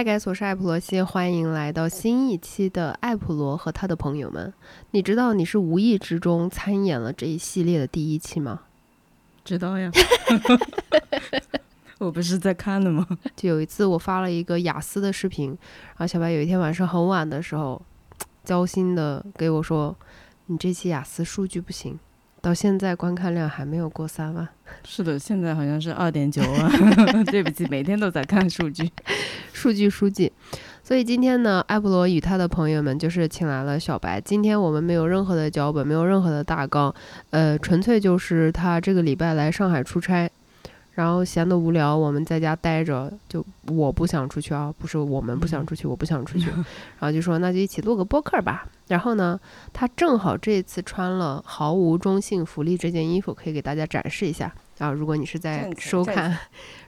Hi guys，我是艾普罗西，欢迎来到新一期的艾普罗和他的朋友们。你知道你是无意之中参演了这一系列的第一期吗？知道呀，我不是在看的吗？就有一次我发了一个雅思的视频，然后小白有一天晚上很晚的时候，焦心的给我说：“你这期雅思数据不行。”到现在观看量还没有过三万。是的，现在好像是二点九万。对不起，每天都在看数据，数据数据。所以今天呢，艾布罗与他的朋友们就是请来了小白。今天我们没有任何的脚本，没有任何的大纲，呃，纯粹就是他这个礼拜来上海出差。然后闲得无聊，我们在家待着，就我不想出去啊，不是我们不想出去，我不想出去，然后就说那就一起录个播客吧。然后呢，他正好这次穿了毫无中性福利这件衣服，可以给大家展示一下啊。如果你是在收看，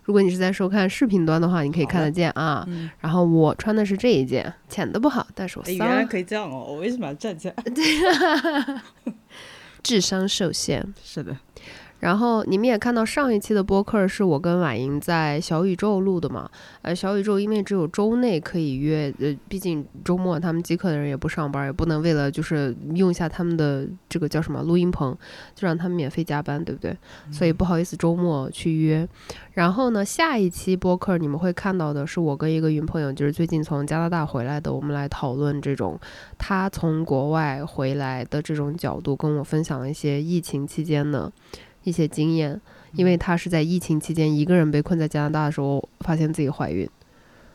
如果你是在收看视频端的话，你可以看得见啊。然后我穿的是这一件，浅的不好，但是我原来可以这样哦，我为什么要站起来？对，智商受限。是的。然后你们也看到上一期的播客是我跟婉莹在小宇宙录的嘛？呃，小宇宙因为只有周内可以约，呃，毕竟周末他们极客的人也不上班，也不能为了就是用一下他们的这个叫什么录音棚，就让他们免费加班，对不对？所以不好意思周末去约。然后呢，下一期播客你们会看到的是我跟一个云朋友，就是最近从加拿大回来的，我们来讨论这种他从国外回来的这种角度，跟我分享了一些疫情期间的。一些经验，因为她是在疫情期间一个人被困在加拿大的时候，发现自己怀孕，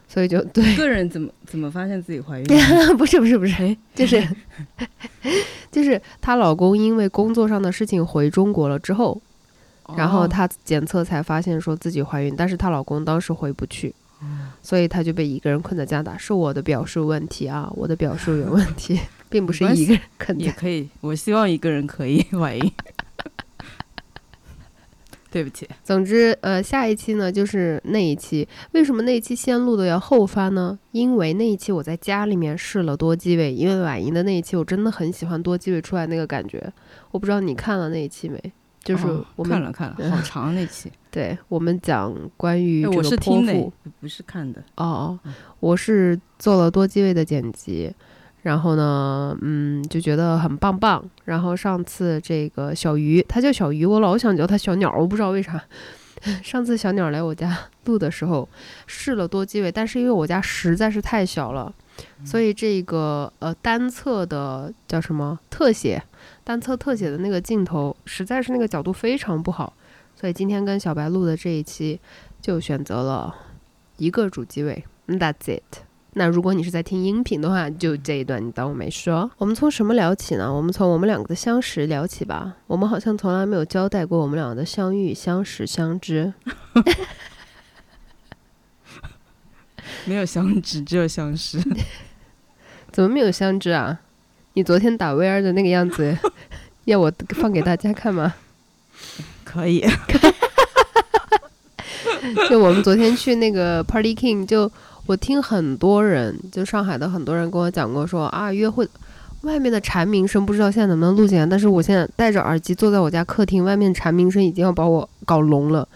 所以就 对一个人怎么怎么发现自己怀孕？不是不是不是，就是 就是她老公因为工作上的事情回中国了之后，然后她检测才发现说自己怀孕，但是她老公当时回不去，所以她就被一个人困在加拿大。是我的表述问题啊，我的表述有问题，并不是一个人困也可以。我希望一个人可以怀孕。对不起，总之，呃，下一期呢就是那一期。为什么那一期先录的要后发呢？因为那一期我在家里面试了多机位，因为婉莹的那一期我真的很喜欢多机位出来那个感觉。我不知道你看了那一期没？就是我看了看了，好长那期。对我们讲关于这个剖腹，不是看的哦，我是做了多机位的剪辑。然后呢，嗯，就觉得很棒棒。然后上次这个小鱼，它叫小鱼，我老想叫它小鸟，我不知道为啥。上次小鸟来我家 录的时候，试了多机位，但是因为我家实在是太小了，所以这个呃单侧的叫什么特写，单侧特写的那个镜头，实在是那个角度非常不好。所以今天跟小白录的这一期，就选择了一个主机位，That's it。那如果你是在听音频的话，就这一段你当我没说。我们从什么聊起呢？我们从我们两个的相识聊起吧。我们好像从来没有交代过我们两个的相遇、相识、相知。没有相知，只有相识。怎么没有相知啊？你昨天打 VR 的那个样子，要我放给大家看吗？可以。就我们昨天去那个 Party King 就。我听很多人，就上海的很多人跟我讲过，说啊，约会外面的蝉鸣声不知道现在能不能录进来。但是我现在戴着耳机坐在我家客厅，外面蝉鸣声已经要把我搞聋了。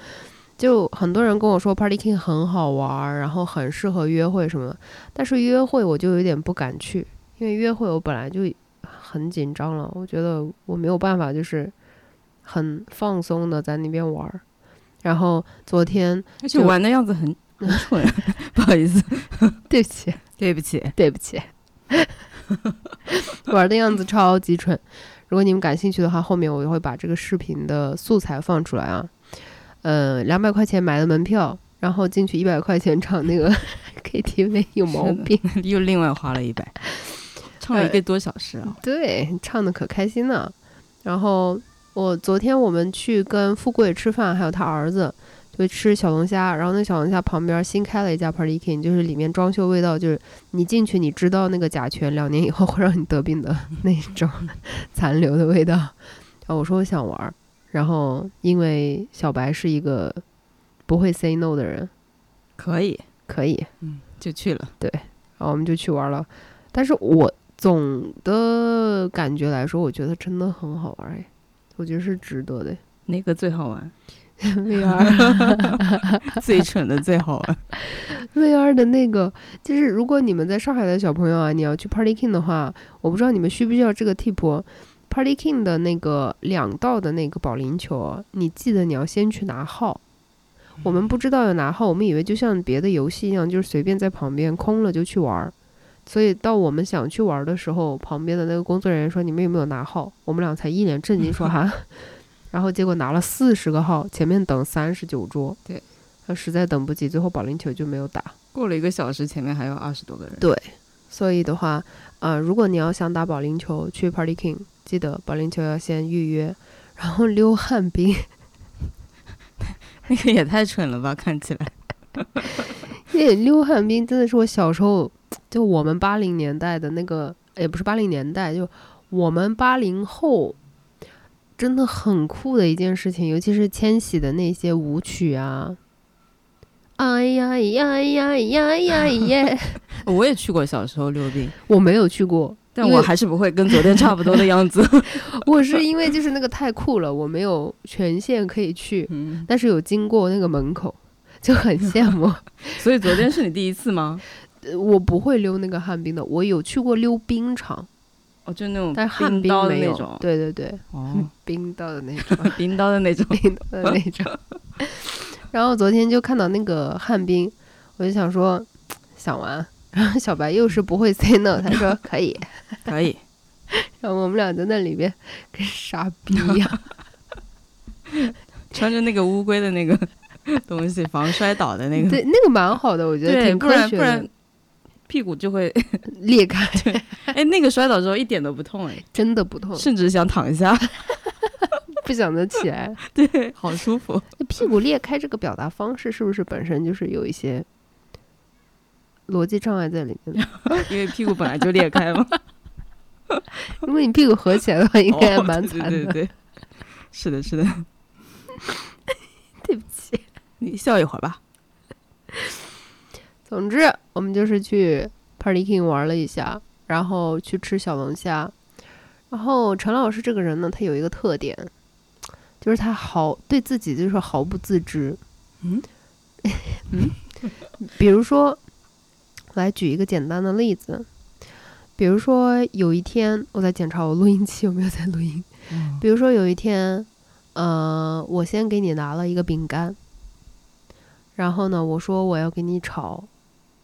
就很多人跟我说，Party King 很好玩，然后很适合约会什么的。但是约会我就有点不敢去，因为约会我本来就很紧张了，我觉得我没有办法，就是很放松的在那边玩。然后昨天而且玩的样子很。蠢，不好意思，对不起，对不起，对不起，玩的样子超级蠢。如果你们感兴趣的话，后面我就会把这个视频的素材放出来啊。嗯，两百块钱买的门票，然后进去一百块钱唱那个 KTV，有毛病，又另外花了一百，唱了一个多小时啊。对，唱的可开心了。然后我昨天我们去跟富贵吃饭，还有他儿子。就吃小龙虾，然后那小龙虾旁边新开了一家 Party King，就是里面装修味道，就是你进去你知道那个甲醛两年以后会让你得病的那种 残留的味道。然后我说我想玩，然后因为小白是一个不会 say no 的人，可以可以，嗯，就去了。对，然后我们就去玩了。但是我总的感觉来说，我觉得真的很好玩哎，我觉得是值得的。哪个最好玩 VR 最蠢的最好玩，VR 的那个，就是如果你们在上海的小朋友啊，你要去 Party King 的话，我不知道你们需不需要这个 tip。Party King 的那个两道的那个保龄球，你记得你要先去拿号。我们不知道要拿号，我们以为就像别的游戏一样，就是随便在旁边空了就去玩儿。所以到我们想去玩的时候，旁边的那个工作人员说：“你们有没有拿号？”我们俩才一脸震惊说：“哈。”然后结果拿了四十个号，前面等三十九桌。对，他实在等不及，最后保龄球就没有打。过了一个小时，前面还有二十多个人。对，所以的话，呃，如果你要想打保龄球，去 Party King，记得保龄球要先预约，然后溜旱冰。那个也太蠢了吧，看起来。那溜旱冰真的是我小时候，就我们八零年代的那个，也不是八零年代，就我们八零后，真的很酷的一件事情，尤其是千玺的那些舞曲啊。哎呀呀呀呀呀 耶！我也去过小时候溜冰，我没有去过，但我还是不会跟昨天差不多的样子。我是因为就是那个太酷了，我没有权限可以去，但是有经过那个门口，就很羡慕。所以昨天是你第一次吗？我不会溜那个旱冰的，我有去过溜冰场，哦，就那种但是旱冰的没有那种。对对对，哦，冰刀的那种，冰刀的那种。冰刀的那种。然后昨天就看到那个旱冰，我就想说想玩，然 后小白又是不会 say no，他说可以，可以。然后我们俩在那里边跟傻逼一样。穿着那个乌龟的那个东西，防摔倒的那个。对，那个蛮好的，我觉得，挺科学的然不然。屁股就会 裂开，对哎，那个摔倒之后一点都不痛哎，真的不痛，甚至想躺下，不想得起来。对，好舒服。那屁股裂开这个表达方式是不是本身就是有一些逻辑障碍在里面？因为屁股本来就裂开嘛，如果你屁股合起来的话，应该还蛮哦惨的。对对对对，是的，是的。对不起。你笑一会儿吧。总之，我们就是去 Party King 玩了一下，然后去吃小龙虾。然后陈老师这个人呢，他有一个特点，就是他毫对自己就是毫不自知。嗯嗯，比如说，来举一个简单的例子，比如说有一天我在检查我录音器有没有在录音。比如说有一天，呃，我先给你拿了一个饼干，然后呢，我说我要给你炒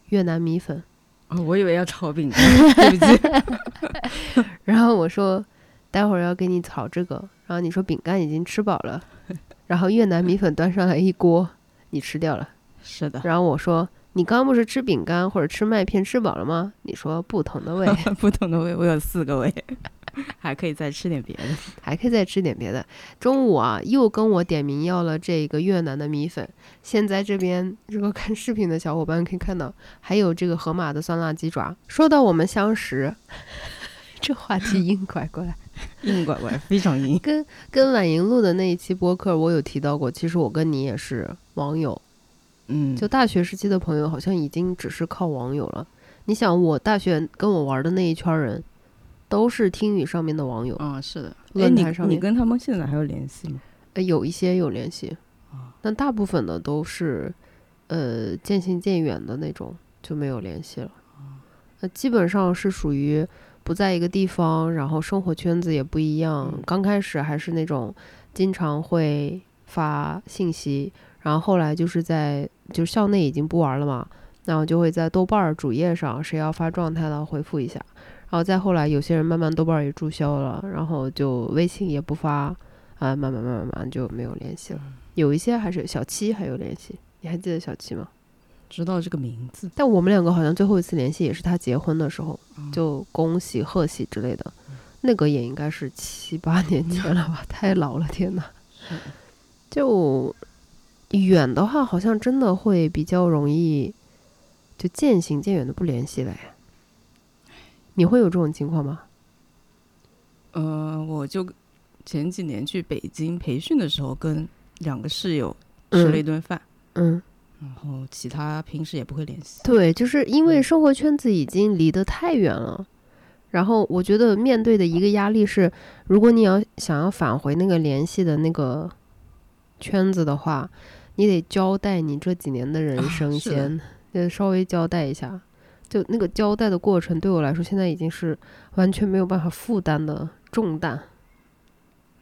越南米粉，哦，我以为要炒饼干，对不起。然后我说待会儿要给你炒这个，然后你说饼干已经吃饱了，然后越南米粉端上来一锅，你吃掉了，是的，然后我说你刚刚不是吃饼干或者吃麦片吃饱了吗？你说不同的胃，不同的胃，我有四个胃，还可以再吃点别的。还可以再吃点别的。中午啊，又跟我点名要了这个越南的米粉。现在这边如果看视频的小伙伴可以看到，还有这个河马的酸辣鸡爪。说到我们相识，这话题硬拐过来。硬拐拐，非常硬。跟跟婉莹录的那一期播客，我有提到过，其实我跟你也是网友，嗯，就大学时期的朋友，好像已经只是靠网友了。你想，我大学跟我玩的那一圈人，都是听雨上面的网友，啊，是的。论坛上面你跟他们现在还有联系吗？呃，有一些有联系，但大部分的都是，呃，渐行渐远的那种，就没有联系了。那基本上是属于不在一个地方，然后生活圈子也不一样。嗯刚开始还是那种经常会发信息，然后后来就是在就校内已经不玩了嘛，然后就会在豆瓣儿主页上谁要发状态了回复一下，然后再后来有些人慢慢豆瓣也注销了，然后就微信也不发，啊，慢慢慢慢慢慢就没有联系了。有一些还是小七还有联系，你还记得小七吗？知道这个名字。但我们两个好像最后一次联系也是他结婚的时候，就恭喜贺喜之类的，那个也应该是七八年 前了吧，太老了，天呐。就远的话，好像真的会比较容易就渐行渐远的不联系了呀。你会有这种情况吗？呃，我就前几年去北京培训的时候，跟两个室友吃了一顿饭，嗯，然后其他平时也不会联系。对，就是因为嗯生活圈子已经离得太远了。然后我觉得面对的一个压力是，如果你要想要返回那个联系的那个圈子的话，你得交代你这几年的人啊生先，呃，稍微交代一下。就那个交代的过程，对我来说，现在已经是完全没有办法负担的重担。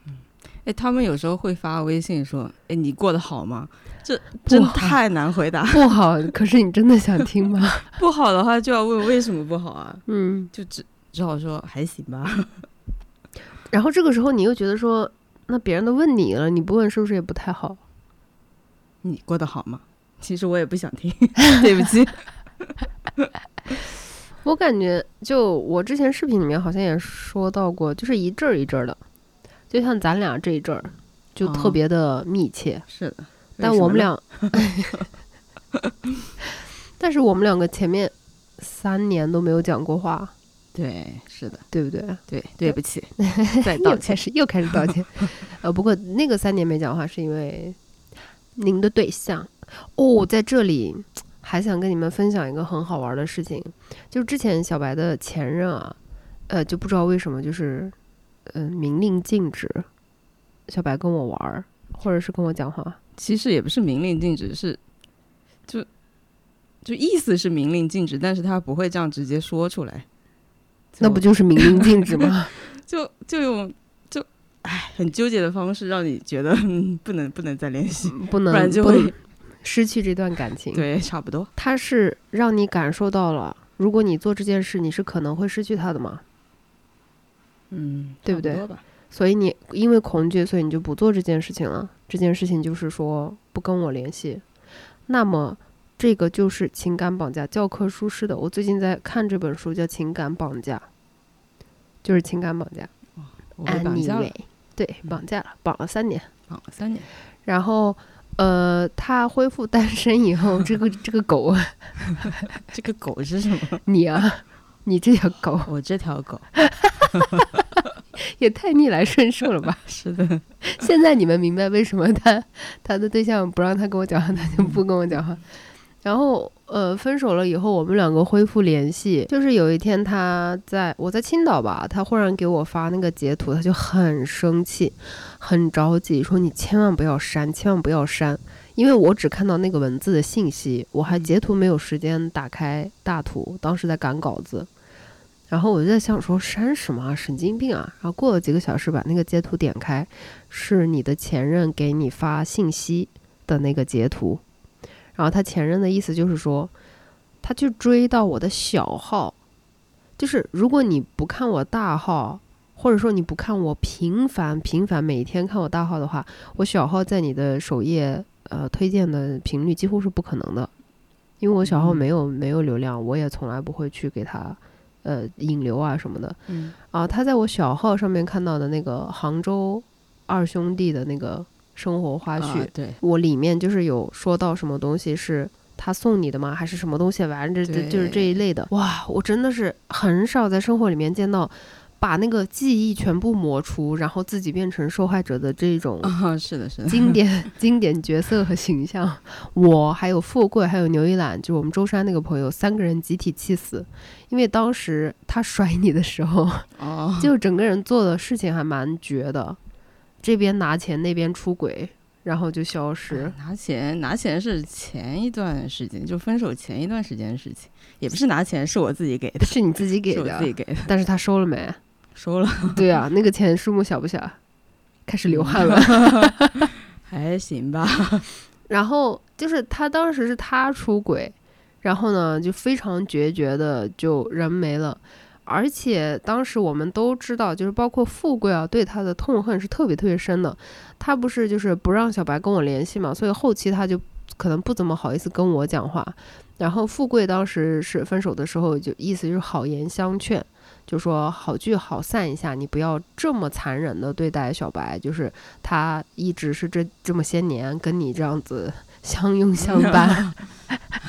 嗯哎，他们有时候会发微信说：“哎，你过得好吗？”这真太难回答。不好，可是你真的想听吗？不好的话就要问为什么不好啊？嗯，就只只好说还行吧。然后这个时候你又觉得说，那别人都问你了，你不问是不是也不太好？你过得好吗？其实我也不想听，对不起。我感觉，就我之前视频里面好像也说到过，就是一阵儿一阵儿的。就像咱俩这一阵儿，就特别的密切。是的，但我们俩，但是我们两个前面三年都没有讲过话。对，是的，对不对？对，对不起，再道歉是，又开始道歉。呃，不过那个三年没讲话是因为您的对象哦，在这里还想跟你们分享一个很好玩的事情，就是之前小白的前任啊，呃，就不知道为什么就是。嗯，明令禁止小白跟我玩儿，或者是跟我讲话。其实也不是明令禁止，是就就意思是明令禁止，但是他不会这样直接说出来。那不就是明令禁止吗？就就用就哎，很纠结的方式，让你觉得不能不能再联系，不能，不然就会失去这段感情。对，差不多。他是让你感受到了，如果你做这件事，你是可能会失去他的吗？嗯，对不对？所以你因为恐惧，所以你就不做这件事情了。这件事情就是说不跟我联系。那么这个就是情感绑架教科书式的。我最近在看这本书，叫《情感绑架》，就是情感绑架。Anyway，对，绑架了，绑了三年，绑了三年。然后，呃，他恢复单身以后，这个 这个狗，这个狗是什么？你啊。你这条狗，我这条狗，也太逆来顺受了吧？是的，现在你们明白为什么他他的对象不让他跟我讲话，他就不跟我讲话。然后呃，分手了以后，我们两个恢复联系。就是有一天他在我在青岛吧，他忽然给我发那个截图，他就很生气，很着急，说你千万不要删，千万不要删。因为我只看到那个文字的信息，我还截图没有时间打开大图，当时在赶稿子。然后我就在想说删什么神经病啊！然后过了几个小时，把那个截图点开，是你的前任给你发信息的那个截图。然后他前任的意思就是说，他去追到我的小号，就是如果你不看我大号，或者说你不看我频繁频繁每天看我大号的话，我小号在你的首页呃推荐的频率几乎是不可能的，因为我小号没有没有流量，我也从来不会去给他。呃，引流啊什么的，嗯，啊，他在我小号上面看到的那个杭州二兄弟的那个生活花絮，对我里面就是有说到什么东西是他送你的吗？还是什么东西？反正这就是这一类的。哇，我真的是很少在生活里面见到。把那个记忆全部抹除，然后自己变成受害者的这种啊，是的，是的，经典经典角色和形象。我还有富贵，还有牛一揽，就是我们舟山那个朋友，三个人集体气死，因为当时他甩你的时候，哦，就整个人做的事情还蛮绝的，这边拿钱，那边出轨，然后就消失。拿钱拿钱是前一段时间，就分手前一段时间的事情，也不是拿钱，是我自己给的，是你自己给的，自己给的。但是他收了没？收了，对啊，那个钱数目小不小？开始流汗了，还行吧。然后就是他当时是他出轨，然后呢就非常决绝的就人没了，而且当时我们都知道，就是包括富贵啊对他的痛恨是特别特别深的。他不是就是不让小白跟我联系嘛，所以后期他就可能不怎么好意思跟我讲话。然后富贵当时是分手的时候，就意思就是好言相劝。就说好聚好散一下，你不要这么残忍的对待小白。就是他一直是这这么些年跟你这样子相拥相伴，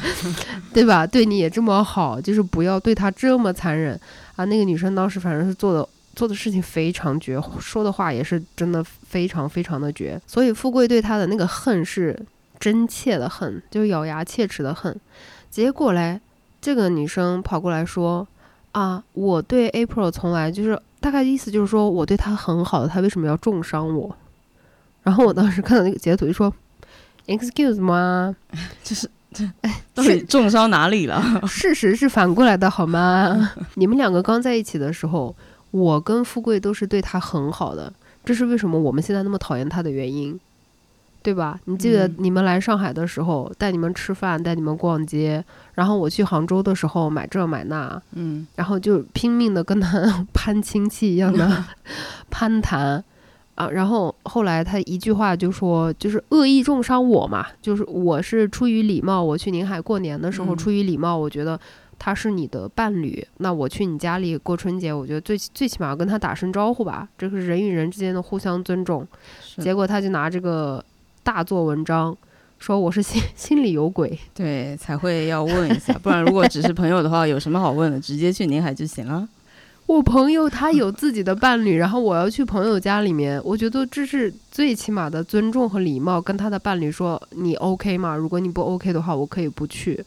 对吧？对你也这么好，就是不要对他这么残忍啊！那个女生当时反正是做的做的事情非常绝，说的话也是真的非常非常的绝。所以富贵对他的那个恨是真切的恨，就咬牙切齿的恨。结果嘞，这个女生跑过来说。啊，我对 April 从来就是大概意思就是说我对他很好的，他为什么要重伤我？然后我当时看到那个截图就说，Excuse 吗？就是 到底重伤哪里了？事实是反过来的，好吗？你们两个刚在一起的时候，我跟富贵都是对他很好的，这是为什么我们现在那么讨厌他的原因，对吧？你记得嗯你们来上海的时候，带你们吃饭，带你们逛街，然后我去杭州的时候买这买那，嗯，然后就拼命的跟他攀亲戚一样的攀谈啊，然后后来他一句话就说，就是恶意重伤我嘛，就是我是出于礼貌，我去宁海过年的时候嗯出于礼貌，我觉得他是你的伴侣，那我去你家里过春节，我觉得最最起码要跟他打声招呼吧，这是人与人之间的互相尊重。结果他就拿这个大做文章。说我是心 心里有鬼，对才会要问一下，不然如果只是朋友的话，有什么好问的？直接去宁海就行了。我朋友他有自己的伴侣，然后我要去朋友家里面，我觉得这是最起码的尊重和礼貌，跟他的伴侣说你 OK 吗？如果你不 OK 的话，我可以不去，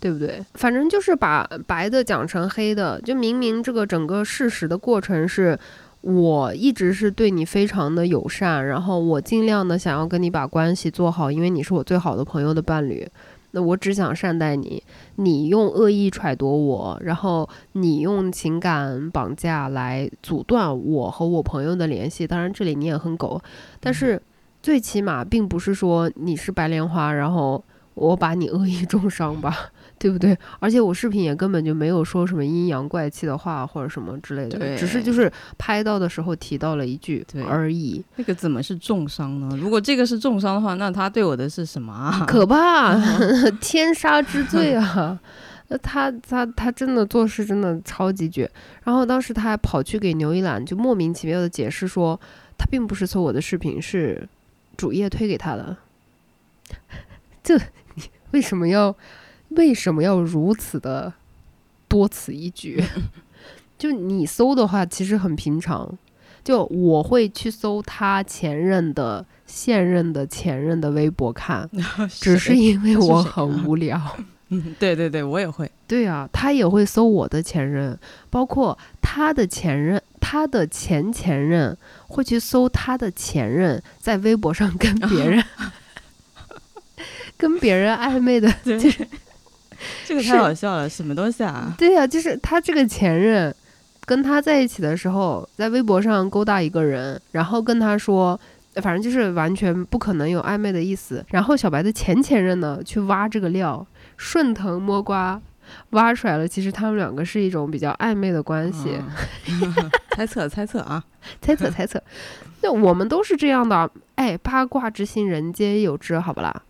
对不对？反正就是把白的讲成黑的，就明明这个整个事实的过程是。我一直是对你非常的友善，然后我尽量的想要跟你把关系做好，因为你是我最好的朋友的伴侣。那我只想善待你，你用恶意揣度我，然后你用情感绑架来阻断我和我朋友的联系。当然，这里你也很狗，但是最起码并不是说你是白莲花，然后我把你恶意 重伤吧，对不对？而且我视频也根本就没有说什么阴阳怪气的话或者什么之类的，只是就是拍到的时候提到了一句而已。那个怎么是重伤呢？如果这个是重伤的话，那他对我的是什么啊？可怕，天杀之罪啊！那他他他真的做事真的超级绝。然后当时他还跑去给牛一览就莫名其妙的解释说，他并不是搜我的视频，是主页推给他的。这你为什么要为什么要如此的多此一举？就你搜的话，其实很平常。就我会去搜他前任的、现任的、前任的微博看，只是因为我很无聊。嗯，对对对，我也会。对啊，他也会搜我的前任，包括他的前任，他的前前任会去搜他的前任在微博上跟别人跟别人暧昧的。对，这个太好笑了，什么东西啊？对呀、就是他这个前任跟他在一起的时候，在微博上勾搭一个人，然后跟他说。反正就是完全不可能有暧昧的意思。然后小白的前前任呢，去挖这个料，顺藤摸瓜，挖出来了。其实他们两个是一种比较暧昧的关系。嗯 猜测猜测啊，猜测猜测，那我们都是这样的。哎，八卦之心，人皆有之，好不啦？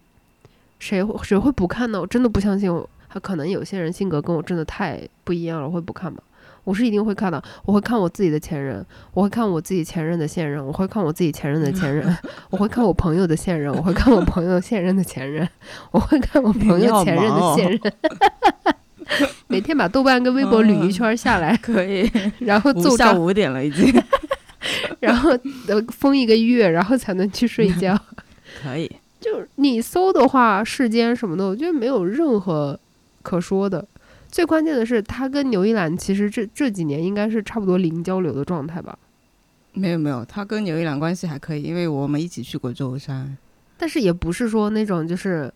谁会谁会不看呢？我真的不相信我。他可能有些人性格跟我真的太不一样了，会不看吧？我是一定会看的。我会看我自己的前任，我会看我自己前任的现任，我会看我自己前任的前任，我会看我朋友的现任，我会看我朋友现任的前任，我会看我朋友前任的现任。每天把豆瓣跟微博捋一圈下来，可以。然后五奏章下五点了已经，然后呃封一个月，然后才能去睡觉。可以。就是你搜的话，世间什么的，我觉得没有任何可说的。最关键的是，他跟牛一兰其实这这几年应该是差不多零交流的状态吧。没有没有，他跟牛一兰关系还可以，因为我们一起去过舟山。但是也不是说那种就是，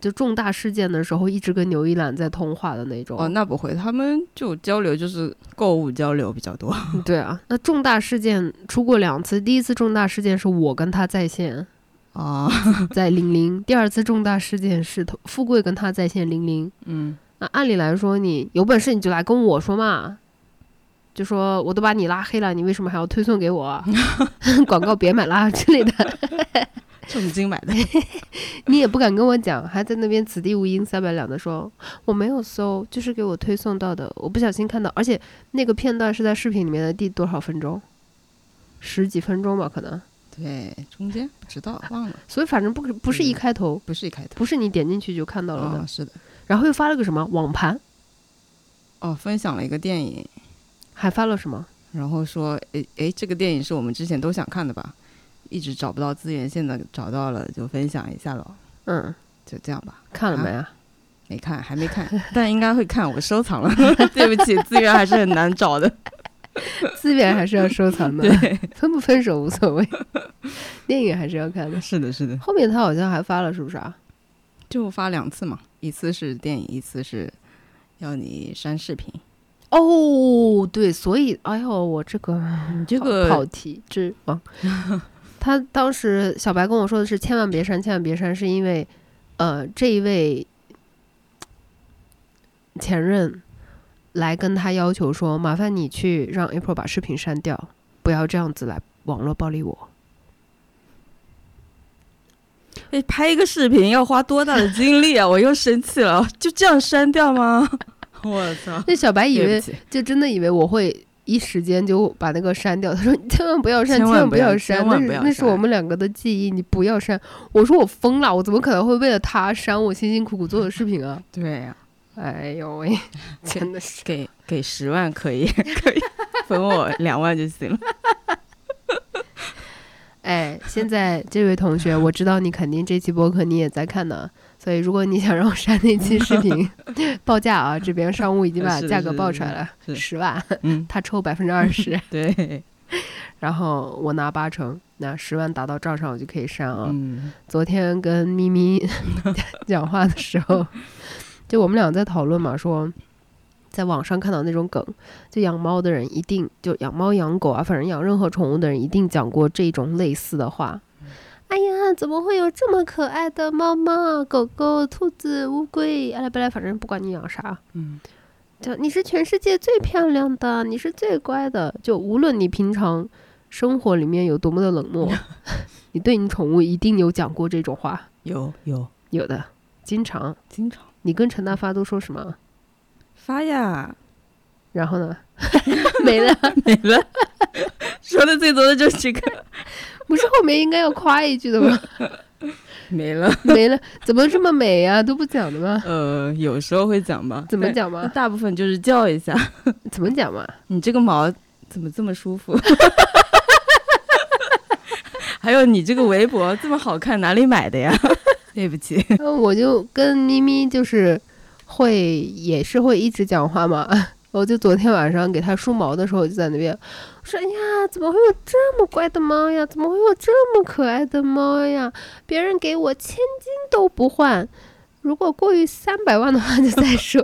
就重大事件的时候一直跟牛一兰在通话的那种。哦，那不会，他们就交流就是购物交流比较多。对啊，那重大事件出过两次，第一次重大事件是我跟他在线，啊，在零零；第二次重大事件是头富贵跟他在线零零。嗯，那按理来说，你有本事你就来跟我说嘛，就说我都把你拉黑了，你为什么还要推送给我啊？广告别买啦之类的，重金买的。你也不敢跟我讲，还在那边此地无银三百两的说我没有搜，就是给我推送到的，我不小心看到，而且那个片段是在视频里面的第多少分钟？十几分钟吧，可能。对，中间不知道忘了，所以反正不不是一嗯开头，不是一开头。不是你点进去就看到了的，哦，是的。然后又发了个什么网盘，哦，分享了一个电影，还发了什么？然后说，诶诶，这个电影是我们之前都想看的吧，一直找不到资源，现在找到了，就分享一下喽。嗯，就这样吧。看了没啊？没看，还没看，但应该会看，我收藏了。对不起，资源还是很难找的。资源还是要收藏的，分不分手无所谓，电影还是要看的。是的，是的，后面他好像还发了，是不是啊？就发两次嘛，一次是电影，一次是要你删视频。哦，对，所以，哎呦，我这个你这个跑题之王，他当时小白跟我说的是千万别删，千万别删，是因为，呃，这一位前任来跟他要求说，麻烦你去让 April 把视频删掉，不要这样子来网络暴力我。哎，拍一个视频要花多大的精力啊！我又生气了，就这样删掉吗？我操！那小白以为就真的以为我会一时间就把那个删掉。他说：“你千万不要删，千万不要删，那是那是我们两个的记忆，你不要删。”我说：“我疯了，我怎么可能会为了他删我辛辛苦苦做的视频啊？”对呀，哎呦喂，真的是给给十万可以 可以分我两万就行了。哎，现在这位同学，我知道你肯定这期播客你也在看呢。所以，如果你想让我删那期视频，报价啊，这边商务已经把价格报出来了，十万，他抽百分之二十，对，然后我拿八成，那十万打到账上，我就可以删啊。昨天跟咪咪讲话的时候，就我们俩在讨论嘛，说在网上看到那种梗，就养猫的人一定就养猫养狗啊，反正养任何宠物的人一定讲过这种类似的话。哎呀，怎么会有这么可爱的猫猫、狗狗、兔子、乌龟？哎来不来，反正不管你养啥，嗯，就你是全世界最漂亮的，你是最乖的。就无论你平常生活里面有多么的冷漠，你对你宠物一定有讲过这种话。有有有的，经常经常。你跟陈大发都说什么？发呀，然后呢？没了没了，说的最多的就是这个。不是后面应该要夸一句的吗？没了，没了，怎么这么美呀？都不讲的吗？呃，有时候会讲吧。怎么讲嘛？大部分就是叫一下。怎么讲嘛？你这个毛怎么这么舒服？还有你这个围脖这么好看，哪里买的呀？对不起，我就跟咪咪就是会也是会一直讲话嘛。我就昨天晚上给它梳毛的时候，就在那边说：“哎呀，怎么会有这么乖的猫呀？怎么会有这么可爱的猫呀？别人给我千金都不换，如果过于三百万的话就再说。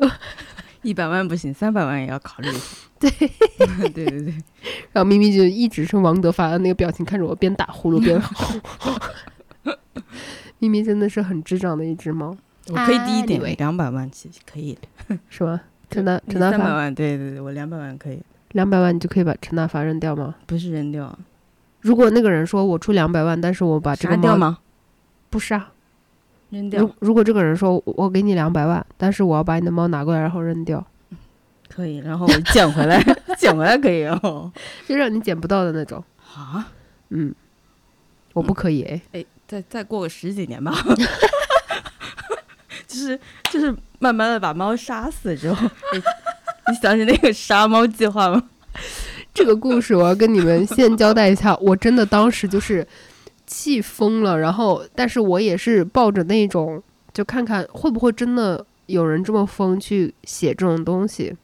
一百万不行，三百万也要考虑。对，对对对。然后咪咪就一直是王德发的那个表情，看着我边打呼噜边吼。咪咪真的是很智障的一只猫。我可以低一点，两百万起可以，是吗？陈大陈大发，三百万，对对对，我两百万可以。两百万你就可以把陈大发扔掉吗？不是扔掉。如果那个人说我出两百万，但是我把这个猫吗？不是啊，扔掉。如如果这个人说我给你两百万，但是我要把你的猫拿过来然后扔掉，可以，然后我捡回来，捡回来可以哦，就让你捡不到的那种啊。嗯，我不可以哎哎，再再过个十几年吧。就是就是慢慢的把猫杀死之后，你想起那个杀猫计划吗？这个故事我要跟你们先交代一下，我真的当时就是气疯了，然后但是我也是抱着那种就看看会不会真的有人这么疯去写这种东西，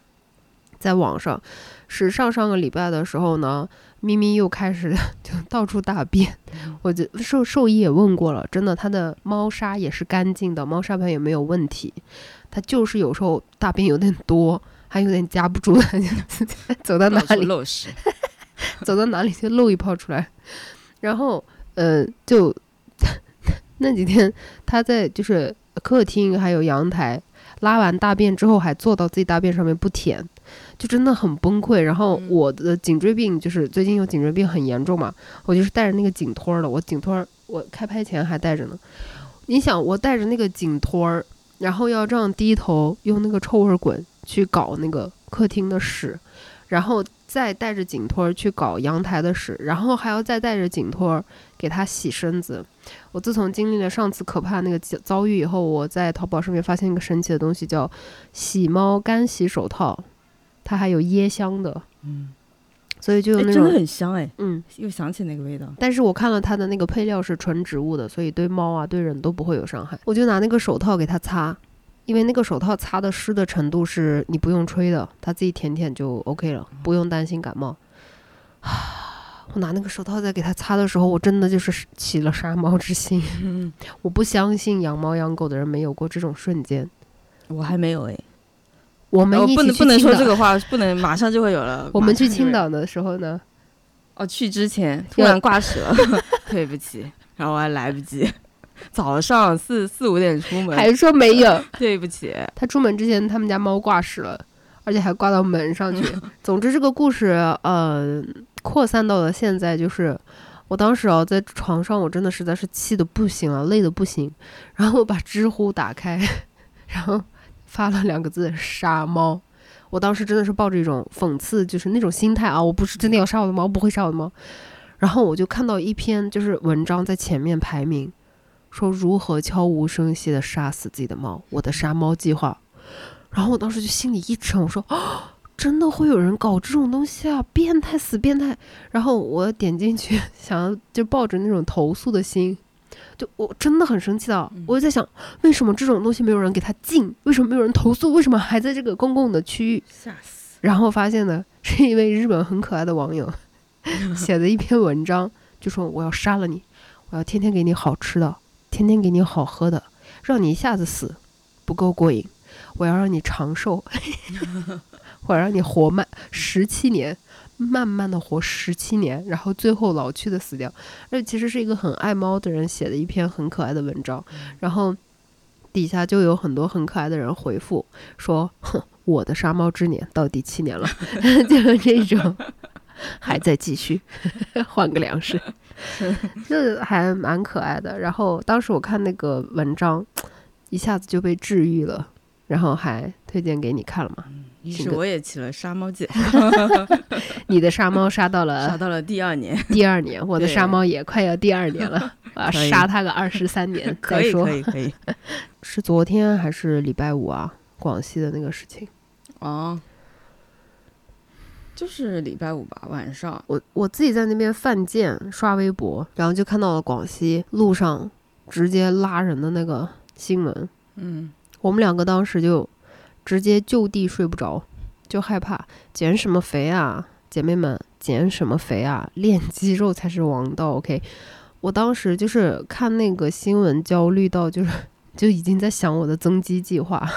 在网上是上上个礼拜的时候呢。咪咪又开始 就到处大便，我就兽兽医也问过了，真的，它的猫砂也是干净的，猫砂盆也没有问题，它就是有时候大便有点多，还有点夹不住，走到哪里漏屎，走到哪里就漏一泡出来，然后呃，就 那几天它在就是客厅还有阳台拉完大便之后，还坐到自己大便上面不舔。就真的很崩溃，然后我的颈椎病就是最近有颈椎病很严重嘛，我就是带着那个颈托的，我颈托我开拍前还带着呢。你想我带着那个颈托儿，然后要这样低头用那个臭味滚去搞那个客厅的屎，然后再带着颈托儿去搞阳台的屎，然后还要再带着颈托儿给它洗身子。我自从经历了上次可怕那个遭遇以后，我在淘宝上面发现一个神奇的东西，叫洗猫干洗手套。它还有椰香的，嗯，所以就有那种真的很香哎，嗯，又想起那个味道。但是我看了它的那个配料是纯植物的，所以对猫啊对人都不会有伤害。我就拿那个手套给它擦，因为那个手套擦的湿的程度是你不用吹的，它自己舔舔就 OK 了，不用担心感冒。我拿那个手套在给它擦的时候，我真的就是起了杀猫之心。我不相信养猫养狗的人没有过这种瞬间。我还没有哎，我们一起不能不能说这个话，不能马上就会有了。我们去青岛的时候呢，哦，去之前突然挂失了，对不起，然后我还来不及，早上四四五点出门，还说没有。对不起，他出门之前，他们家猫挂失了，而且还挂到门上去。总之，这个故事呃扩散到了现在，就是我当时啊在床上，我真的实在是气的不行了，累的不行，然后我把知乎打开，然后发了两个字“杀猫”。我当时真的是抱着一种讽刺，就是那种心态啊，我不是真的要杀我的猫，不会杀我的猫。然后我就看到一篇就是文章在前面排名，说如何悄无声息的杀死自己的猫，我的杀猫计划。然后我当时就心里一沉，我说啊，真的会有人搞这种东西啊，变态死变态。然后我点进去，想要就抱着那种投诉的心，就我真的很生气的，我就在想，为什么这种东西没有人给他禁？为什么没有人投诉？为什么还在这个公共的区域？吓死！然后发现呢，是一位日本很可爱的网友 写的一篇文章，就说我要杀了你，我要天天给你好吃的，天天给你好喝的，让你一下子死，不够过瘾，我要让你长寿，我要让你活满十七年，慢慢的活十七年，然后最后老去的死掉。这其实是一个很爱猫的人写的一篇很可爱的文章，然后底下就有很多很可爱的人回复说，哼。我的杀猫之年到第七年了 就是这种，还在继续，换个粮食，这还蛮可爱的。然后当时我看那个文章，一下子就被治愈了，然后还推荐给你看了嘛。于是我也起了杀猫计，你的杀猫杀到了 杀到了第二年，第二年，我的对杀猫也快要第二年了，我要杀他个二十三年可以再说可。以可以。是昨天还是礼拜五啊？广西的那个事情。哦，就是礼拜五吧，晚上。我我自己在那边犯贱刷微博，然后就看到了广西路上直接拉人的那个新闻。嗯，我们两个当时就直接就地睡不着，就害怕减什么肥啊，姐妹们减什么肥啊，练肌肉才是王道。OK，我当时就是看那个新闻焦虑到就是就已经在想我的增肌计划。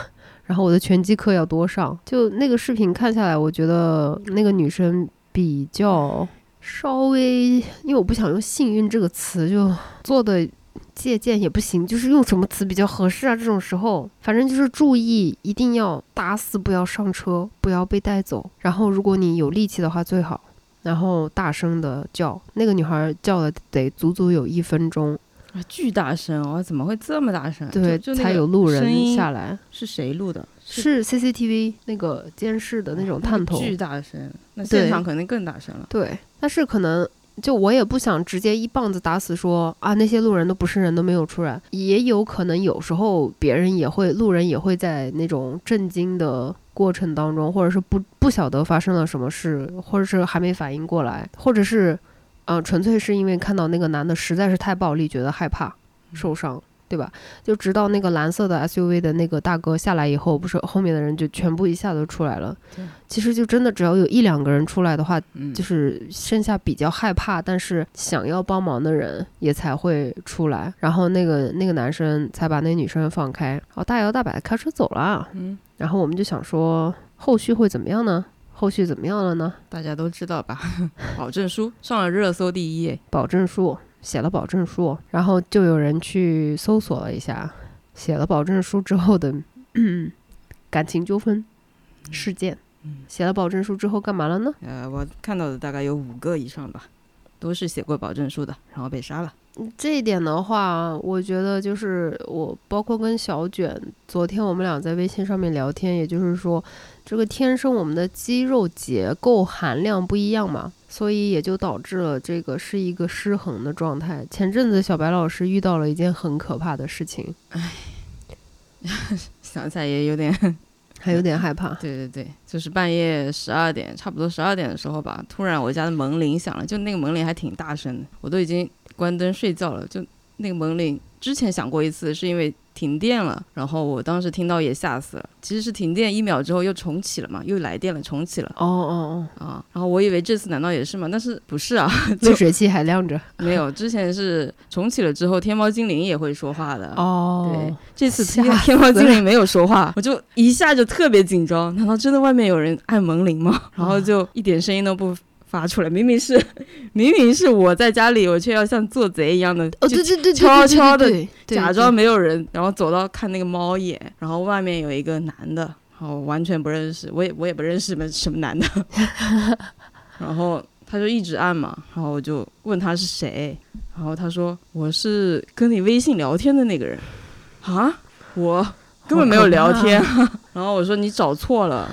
然后我的拳击课要多上，就那个视频看下来，我觉得那个女生比较稍微，因为我不想用幸运这个词，就做的借鉴也不行，就是用什么词比较合适啊？这种时候，反正就是注意，一定要打死不要上车，不要被带走。然后如果你有力气的话最好，然后大声的叫，那个女孩叫了得足足有一分钟，啊巨大声哦！怎么会这么大声？对，才有路人下来。是谁录的？是 CCTV 那个监视的那种探头，巨大声，那现场肯定更大声了。对，但是可能就我也不想直接一棒子打死说啊那些路人都不是人都没有出来，也有可能有时候别人也会路人也会在那种震惊的过程当中，或者是不不晓得发生了什么事，或者是还没反应过来，或者是呃纯粹是因为看到那个男的实在是太暴力，觉得害怕受伤。对吧？就直到那个蓝色的 SUV 的那个大哥下来以后，不是后面的人就全部一下都出来了对。其实就真的只要有一两个人出来的话，嗯，就是剩下比较害怕，但是想要帮忙的人也才会出来。然后那个那个男生才把那女生放开，然后大摇大摆的开车走了。嗯，然后我们就想说，后续会怎么样呢？后续怎么样了呢？大家都知道吧？保证书上了热搜第一页。保证书写了保证书，然后就有人去搜索了一下，写了保证书之后的 感情纠纷事件。嗯写了保证书之后干嘛了呢？呃，我看到的大概有五个以上吧，都是写过保证书的，然后被杀了。这一点的话，我觉得就是我包括跟小卷，昨天我们俩在微信上面聊天，也就是说，这个天生我们的肌肉结构含量不一样嘛，所以也就导致了这个是一个失衡的状态。前阵子小白老师遇到了一件很可怕的事情，想起来也有点，还有点害怕。对对对，就是半夜十二点，差不多十二点的时候吧，突然我家的门铃响了，就那个门铃还挺大声的，我都已经关灯睡觉了，就那个门铃之前响过一次，是因为停电了，然后我当时听到也吓死了。其实是停电一秒之后又重启了嘛，又来电了，重启了。哦哦哦啊，然后我以为这次难道也是吗？但是不是啊？热水器还亮着。没有，之前是重启了之后，天猫精灵也会说话的。哦，对，这次天天猫精灵没有说话，我就一下就特别紧张，难道真的外面有人按门铃吗？然后就一点声音都不。发出来，明明是，明明是我在家里，我却要像做贼一样的，哦对对对，悄悄的假装没有人，然后走到看那个猫眼，然后外面有一个男的，然后完全不认识，我也我也不认识什么什么男的，然后他就一直按嘛，然后我就问他是谁，然后他说我是跟你微信聊天的那个人，啊，我根本没有聊天，然后我说你找错了。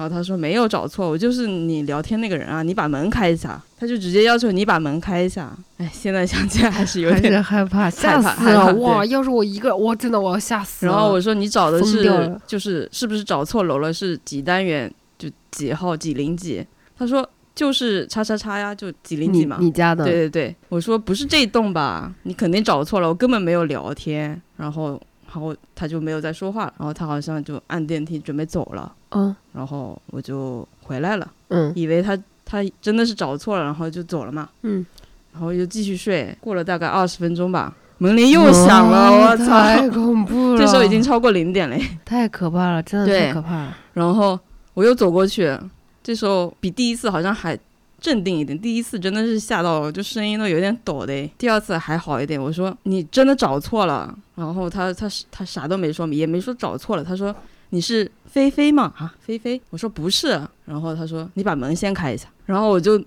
然后他说没有找错，我就是你聊天那个人啊，你把门开一下。他就直接要求你把门开一下。哎，现在想起来还是有点害怕，吓死了！哇，要是我一个，我真的我要吓死了。然后我说你找的是就是是不是找错楼了？是几单元？就几号几零几？他说就是叉叉叉呀，就几零几嘛。你家的？对对对，我说不是这栋吧？你肯定找错了，我根本没有聊天。然后。然后他就没有再说话了，然后他好像就按电梯准备走了，嗯，然后我就回来了，嗯，以为他他真的是找错了，然后就走了嘛，嗯，然后又继续睡，过了大概二十分钟吧，门铃又响了，我操，太恐怖了，这时候已经超过零点了，太可怕了，真的太可怕了。然后我又走过去，这时候比第一次好像还。镇定一点，第一次真的是吓到了，就声音都有点抖的。第二次还好一点，我说你真的找错了，然后他他他啥都没说，也没说找错了，他说你是菲菲嘛？啊，菲菲，我说不是，然后他说你把门先开一下，然后我就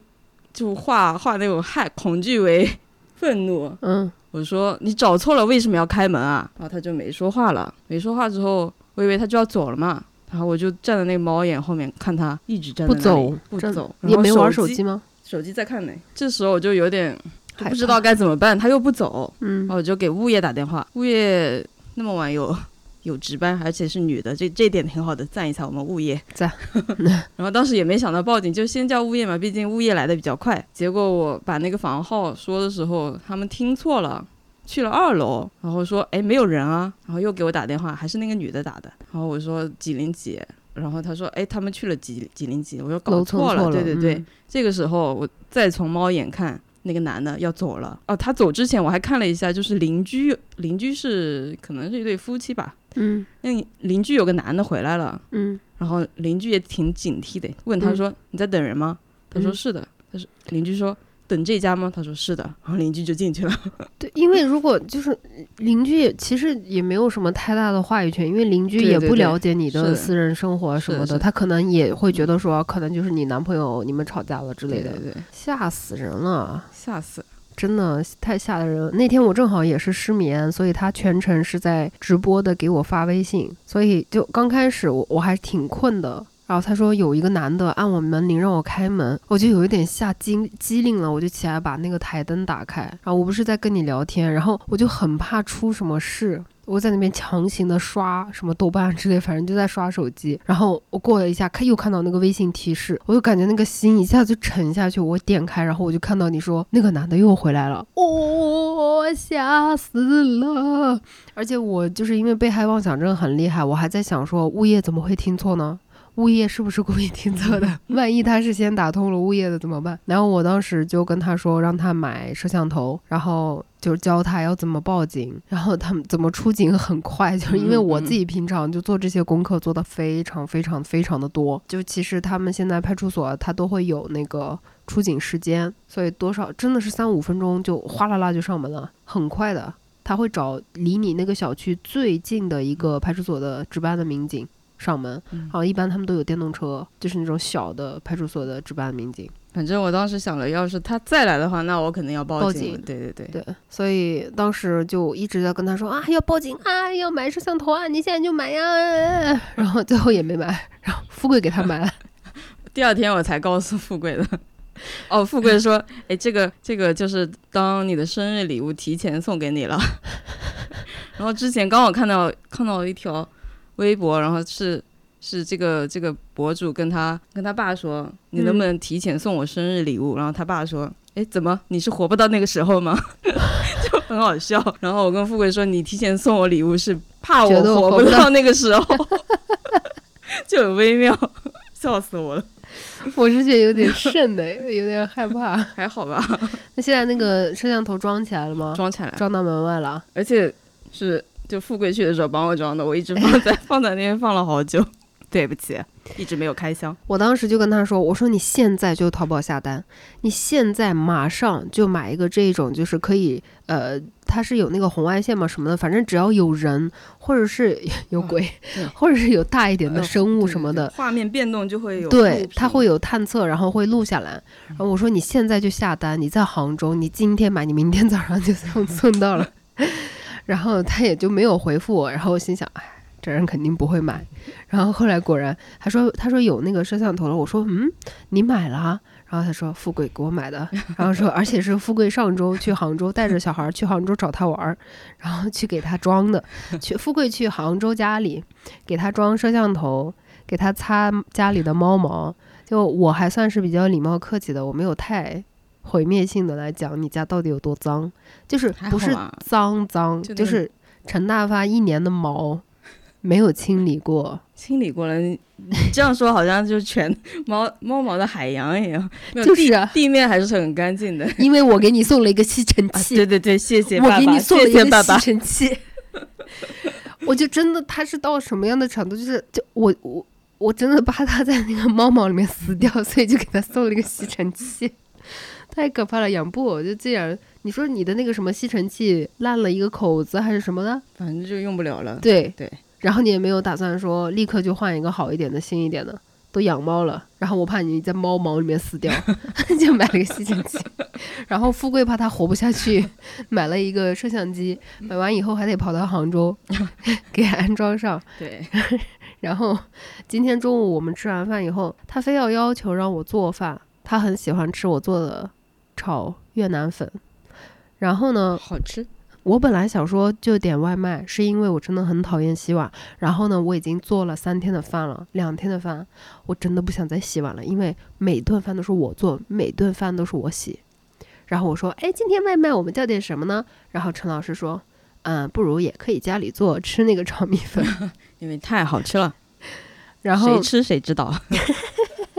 就化化那种害恐惧为愤怒，嗯，我说你找错了，为什么要开门啊？然后他就没说话了，没说话之后，我以为他就要走了嘛。然后我就站在那个猫眼后面看他一直站在不走不走，也没玩手机吗？手机在看呢。这时候我就有点不知道该怎么办，他又不走，嗯，然后我就给物业打电话。物业那么晚有有值班，而且是女的，这这点挺好的，赞一下我们物业。赞。然后当时也没想到报警，就先叫物业嘛，毕竟物业来的比较快。结果我把那个房号说的时候，他们听错了。去了二楼，然后说哎没有人啊，然后又给我打电话，还是那个女的打的，然后我说几零几，然后他说哎他们去了几几零几，我说搞错了，对对对，这个时候我再从猫眼看那个男的要走了，哦他走之前我还看了一下，就是邻居邻居是可能是一对夫妻吧，嗯，那邻居有个男的回来了，嗯，然后邻居也挺警惕的，问他说你在等人吗？他说是的，他说邻居说。等这家吗？他说是的，然后邻居就进去了。对，因为如果就是邻居，也其实也没有什么太大的话语权，因为邻居也不了解你的私人生活什么的，他可能也会觉得说，可能就是你男朋友你们吵架了之类的。对对，吓死人了，吓死，真的太吓人了。那天我正好也是失眠，所以他全程是在直播的给我发微信，所以就刚开始我我还挺困的。然后他说有一个男的按我门铃让我开门，我就有一点吓机机灵了，我就起来把那个台灯打开。然后我不是在跟你聊天，然后我就很怕出什么事，我在那边强行的刷什么豆瓣之类，反正就在刷手机。然后我过了一下，看又看到那个微信提示，我就感觉那个心一下就沉下去。我点开，然后我就看到你说那个男的又回来了，我吓死了。而且我就是因为被害妄想症很厉害，我还在想说物业怎么会听错呢？物业是不是故意停车的？万一他是先打通了物业的怎么办？然后我当时就跟他说，让他买摄像头，然后就教他要怎么报警，然后他们怎么出警很快，就是因为我自己平常就做这些功课做的非常非常非常的多。就其实他们现在派出所他都会有那个出警时间，所以多少真的是三五分钟就哗啦啦就上门了，很快的。他会找离你那个小区最近的一个派出所的值班的民警。上门，好，一般他们都有电动车，就是那种小的派出所的值班民警。反正我当时想了，要是他再来的话，那我肯定要报警。对对对对，所以当时就一直在跟他说啊，要报警啊，要买摄像头啊，你现在就买呀。然后最后也没买，然后富贵给他买了。第二天我才告诉富贵的。哦，富贵说，哎，这个这个就是当你的生日礼物，提前送给你了。然后之前刚好看到看到了一条。微博，然后是是这个这个博主跟他跟他爸说，你能不能提前送我生日礼物？然后他爸说，哎，怎么你是活不到那个时候吗？就很好笑。然后我跟富贵说：“你提前送我礼物是怕我活不到不到那个时候。”就很微妙，笑死我了。我是觉得有点瘆的，有点害怕。还好吧，那现在那个摄像头装起来了吗？装起来，装到门外了。而且是就富贵去的时候帮我装的，我一直放在 放在那边放了好久。对不起，一直没有开箱。我当时就跟他说：“我说你现在就淘宝下单，你现在马上就买一个这种，就是可以呃，它是有那个红外线嘛什么的，反正只要有人或者是 有鬼，对或者是有大一点的呃生物对对对什么的，画面变动就会有对它会有探测，然后会录下来。然后我说你现在就下单，你在杭州，你今天买，你明天早上就送送 到了。然后他也就没有回复我，然后我心想，哎，这人肯定不会买。然后后来果然，他说他说有那个摄像头了，我说嗯，你买了？然后他说富贵给我买的，然后说而且是富贵上周去杭州带着小孩去杭州找他玩儿，然后去给他装的，去富贵去杭州家里给他装摄像头，给他擦家里的猫毛。就我还算是比较礼貌客气的，我没有太毁灭性的来讲你家到底有多脏，就是不是脏脏，就就是陈大发一年的毛没有清理过。清理过了。这样说好像就全猫猫毛的海洋一样，就是啊地地面还是很干净的。因为我给你送了一个吸尘啊，器，对对对，谢谢我给爸爸，你送了一个谢谢爸爸吸。尘器，我就真的他是到什么样的程度，就是就我我我真的怕他在那个猫毛里面死掉，所以就给他送了一个吸尘器，太可怕了，养不我就这样。你说你的那个什么吸尘器烂了一个口子还是什么的？反正就用不了了。对对，然后你也没有打算说立刻就换一个好一点的、新一点的。都养猫了，然后我怕你在猫毛里面死掉，就买了个吸尘器。然后富贵怕他活不下去，买了一个摄像机。买完以后还得跑到杭州 给安装上。对，然后今天中午我们吃完饭以后，他非要要求让我做饭，他很喜欢吃我做的炒越南粉。然后呢，好吃。我本来想说就点外卖，是因为我真的很讨厌洗碗。然后呢，我已经做了三天的饭了，两天的饭，我真的不想再洗碗了，因为每顿饭都是我做，每顿饭都是我洗。然后我说，哎，今天外卖我们叫点什么呢？然后陈老师说，嗯，不如也可以家里做，吃那个炒米粉。因为太好吃了，然后谁吃谁知道。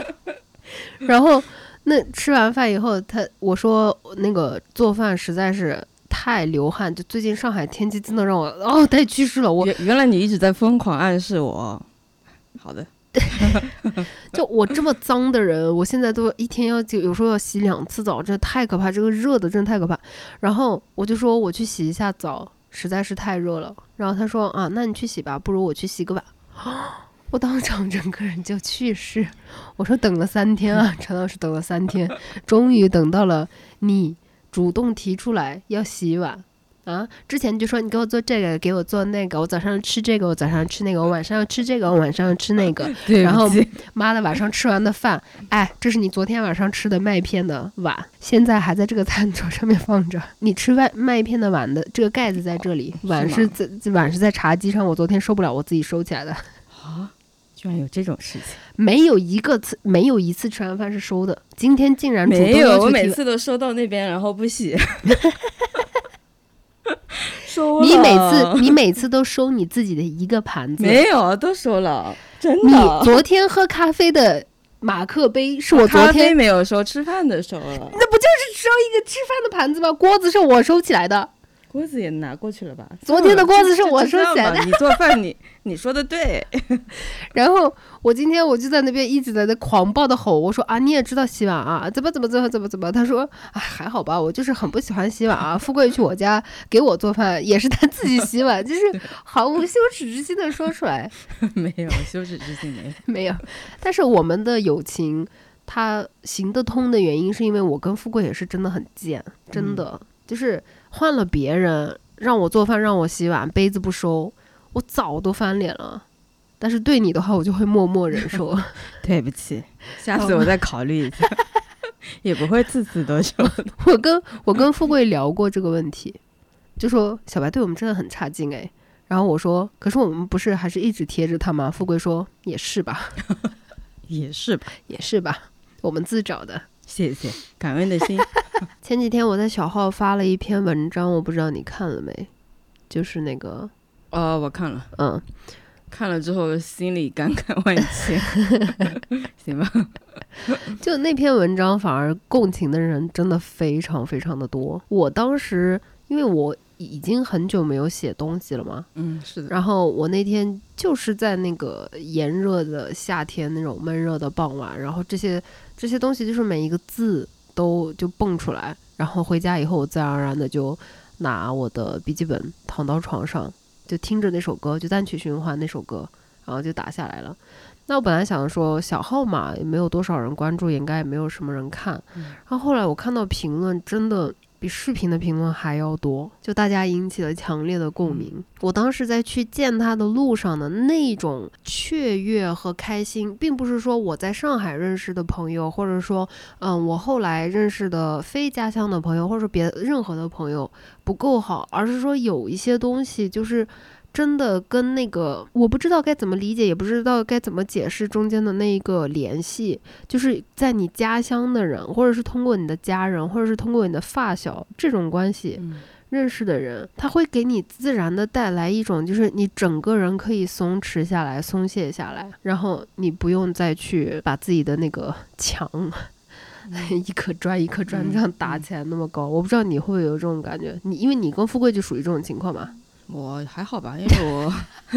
然后那吃完饭以后，他我说那个做饭实在是太流汗，就最近上海天气真的让我哦太趋势了。我原原来你一直在疯狂暗示我。好的 就我这么脏的人，我现在都一天要就有时候要洗两次澡，真的太可怕。这个热的真的太可怕。然后我就说我去洗一下澡，实在是太热了。然后他说啊，那你去洗吧，不如我去洗个碗。我当场整个人就去世。我说等了三天啊，陈老师等了三天，终于等到了你主动提出来要洗碗啊！之前就说你给我做这个，给我做那个，我早上吃这个，我早上吃那个，我晚上要吃这个，我晚上要吃那个。然后妈的，晚上吃完的饭，哎，这是你昨天晚上吃的麦片的碗，现在还在这个餐桌上面放着。你吃外麦片的碗的这个盖子在这里，碗是是在碗是在茶几上，我昨天受不了，我自己收起来的。啊，居然有这种事情。没有一个次，没有一次吃完饭是收的。今天竟然主动没有，我每次都收到那边，然后不洗。收了。你每次你每次都收你自己的一个盘子。没有都收了，真你的。昨天喝咖啡的马克杯是我昨天，没有收，吃饭的收了，那不就是收一个吃饭的盘子吗？锅子是我收起来的。锅子也拿过去了吧？昨天的锅子是我收起来的你做饭你你说的对，然后我今天我就在那边一直在那狂暴的吼，我说啊你也知道洗碗啊，怎么怎么怎么怎么怎么？他说啊还好吧，我就是很不喜欢洗碗啊。富贵去我家给我做饭，也是他自己洗碗，就是毫无羞耻之心的说出来，没有羞耻之心没有。没有。但是我们的友情它行得通的原因，是因为我跟富贵也是真的很贱，真的、就是换了别人让我做饭让我洗碗，杯子不收，我早都翻脸了。但是对你的话，我就会默默忍受。对不起，下次我再考虑一下，也不会次次都收。我跟我跟富贵聊过这个问题，就说小白对我们真的很差劲哎。然后我说，可是我们不是还是一直贴着他吗？富贵说也是吧，也是吧，也是吧，我们自找的。谢谢，感恩的心。前几天我在小号发了一篇文章，我不知道你看了没，就是那个，哦，我看了，嗯，看了之后心里感慨万千，行吧？就那篇文章，反而共情的人真的非常非常的多。我当时因为我已经很久没有写东西了嘛，嗯，是的。然后我那天就是在那个炎热的夏天那种闷热的傍晚，然后这些这些东西就是每一个字都就蹦出来。然后回家以后，我自然而然的就拿我的笔记本躺到床上，就听着那首歌，就单曲循环那首歌，然后就打下来了。那我本来想说小号嘛，也没有多少人关注，应该也没有什么人看。然后后来我看到评论，真的比视频的评论还要多，就大家引起了强烈的共鸣。我当时在去见他的路上的那种雀跃和开心，并不是说我在上海认识的朋友，或者说嗯我后来认识的非家乡的朋友，或者说别任何的朋友不够好，而是说有一些东西就是。真的跟那个我不知道该怎么理解，也不知道该怎么解释中间的那一个联系，就是在你家乡的人，或者是通过你的家人，或者是通过你的发小这种关系认识的人，他会给你自然的带来一种，就是你整个人可以松弛下来、松懈下来，然后你不用再去把自己的那个 墙一颗砖一颗砖这样打起来那么高。我不知道你会不会有这种感觉，你因为你跟富贵就属于这种情况嘛。我还好吧，因为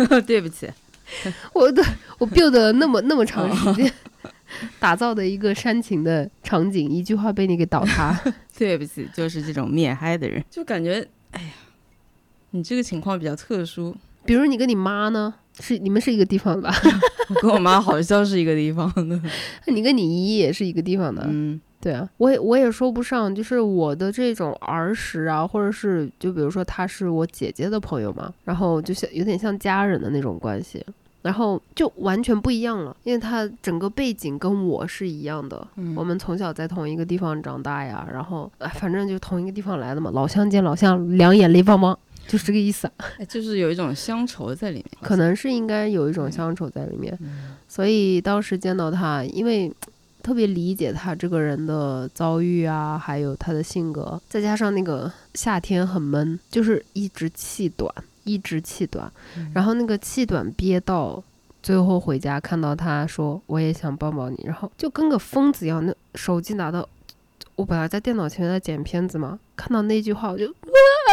我 对不起，我的我 build 那么那么长时间 打造的一个煽情的场景，一句话被你给倒塌。对不起，就是这种面嗨的人，就感觉哎呀，你这个情况比较特殊。比如你跟你妈呢，是你们是一个地方的吧？我跟我妈好像是一个地方的。你跟你姨也是一个地方的，嗯。对啊，我也我也说不上，就是我的这种儿时啊，或者是就比如说他是我姐姐的朋友嘛，然后就像有点像家人的那种关系，然后就完全不一样了，因为他整个背景跟我是一样的，我们从小在同一个地方长大呀，然后反正就同一个地方来的嘛，老乡见老乡，两眼泪汪汪，就是这个意思，就是有一种乡愁在里面，可能是应该有一种乡愁在里面，所以当时见到他，因为。特别理解他这个人的遭遇啊，还有他的性格，再加上那个夏天很闷，就是一直气短，一直气短，然后那个气短憋到最后回家看到他说我也想抱抱你，然后就跟个疯子一样，那手机拿到，我本来在电脑前面在剪片子嘛，看到那句话我就。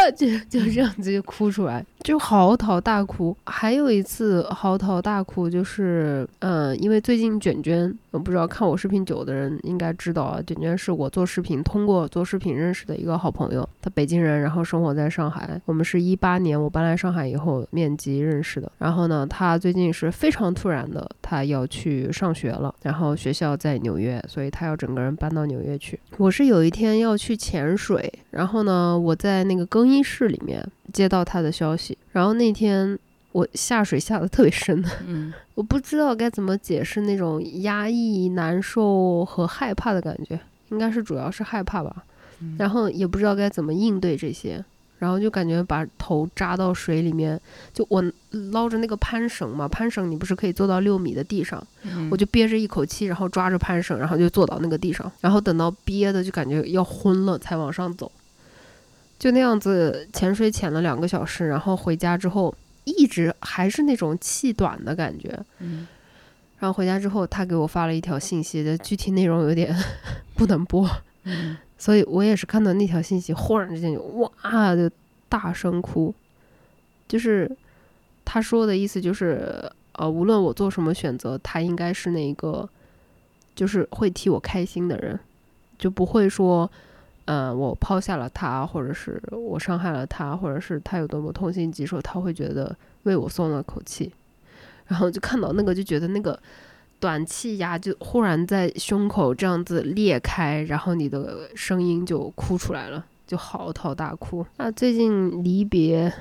就 就这样子就哭出来，就嚎啕大哭。还有一次嚎啕大哭，就是嗯，因为最近卷卷，我不知道看我视频久的人应该知道啊，卷卷是我做视频通过做视频认识的一个好朋友，他北京人，然后生活在上海。我们是一八年我搬来上海以后面基认识的。然后呢，他最近是非常突然的，他要去上学了，然后学校在纽约，所以他要整个人搬到纽约去。我是有一天要去潜水，然后呢，我在那个更衣。室里面接到他的消息，然后那天我下水下的特别深，嗯，我不知道该怎么解释那种压抑、难受和害怕的感觉，应该是主要是害怕吧，然后也不知道该怎么应对这些，然后就感觉把头扎到水里面，就我捞着那个攀绳嘛，攀绳你不是可以坐到六米的地上，我就憋着一口气，然后抓着攀绳，然后就坐到那个地上，然后等到憋的就感觉要昏了才往上走。就那样子潜水潜了两个小时，然后回家之后一直还是那种气短的感觉。嗯，然后回家之后，他给我发了一条信息，的具体内容有点 不能播。嗯，所以我也是看到那条信息，忽然之间就哇就大声哭。就是他说的意思就是，呃，无论我做什么选择，他应该是那个就是会替我开心的人，就不会说。嗯，我抛下了他，或者是我伤害了他，或者是他有多么痛心疾首，他会觉得为我松了口气。然后就看到那个，就觉得那个短气压就忽然在胸口这样子裂开，然后你的声音就哭出来了，就嚎啕大哭。那最近离别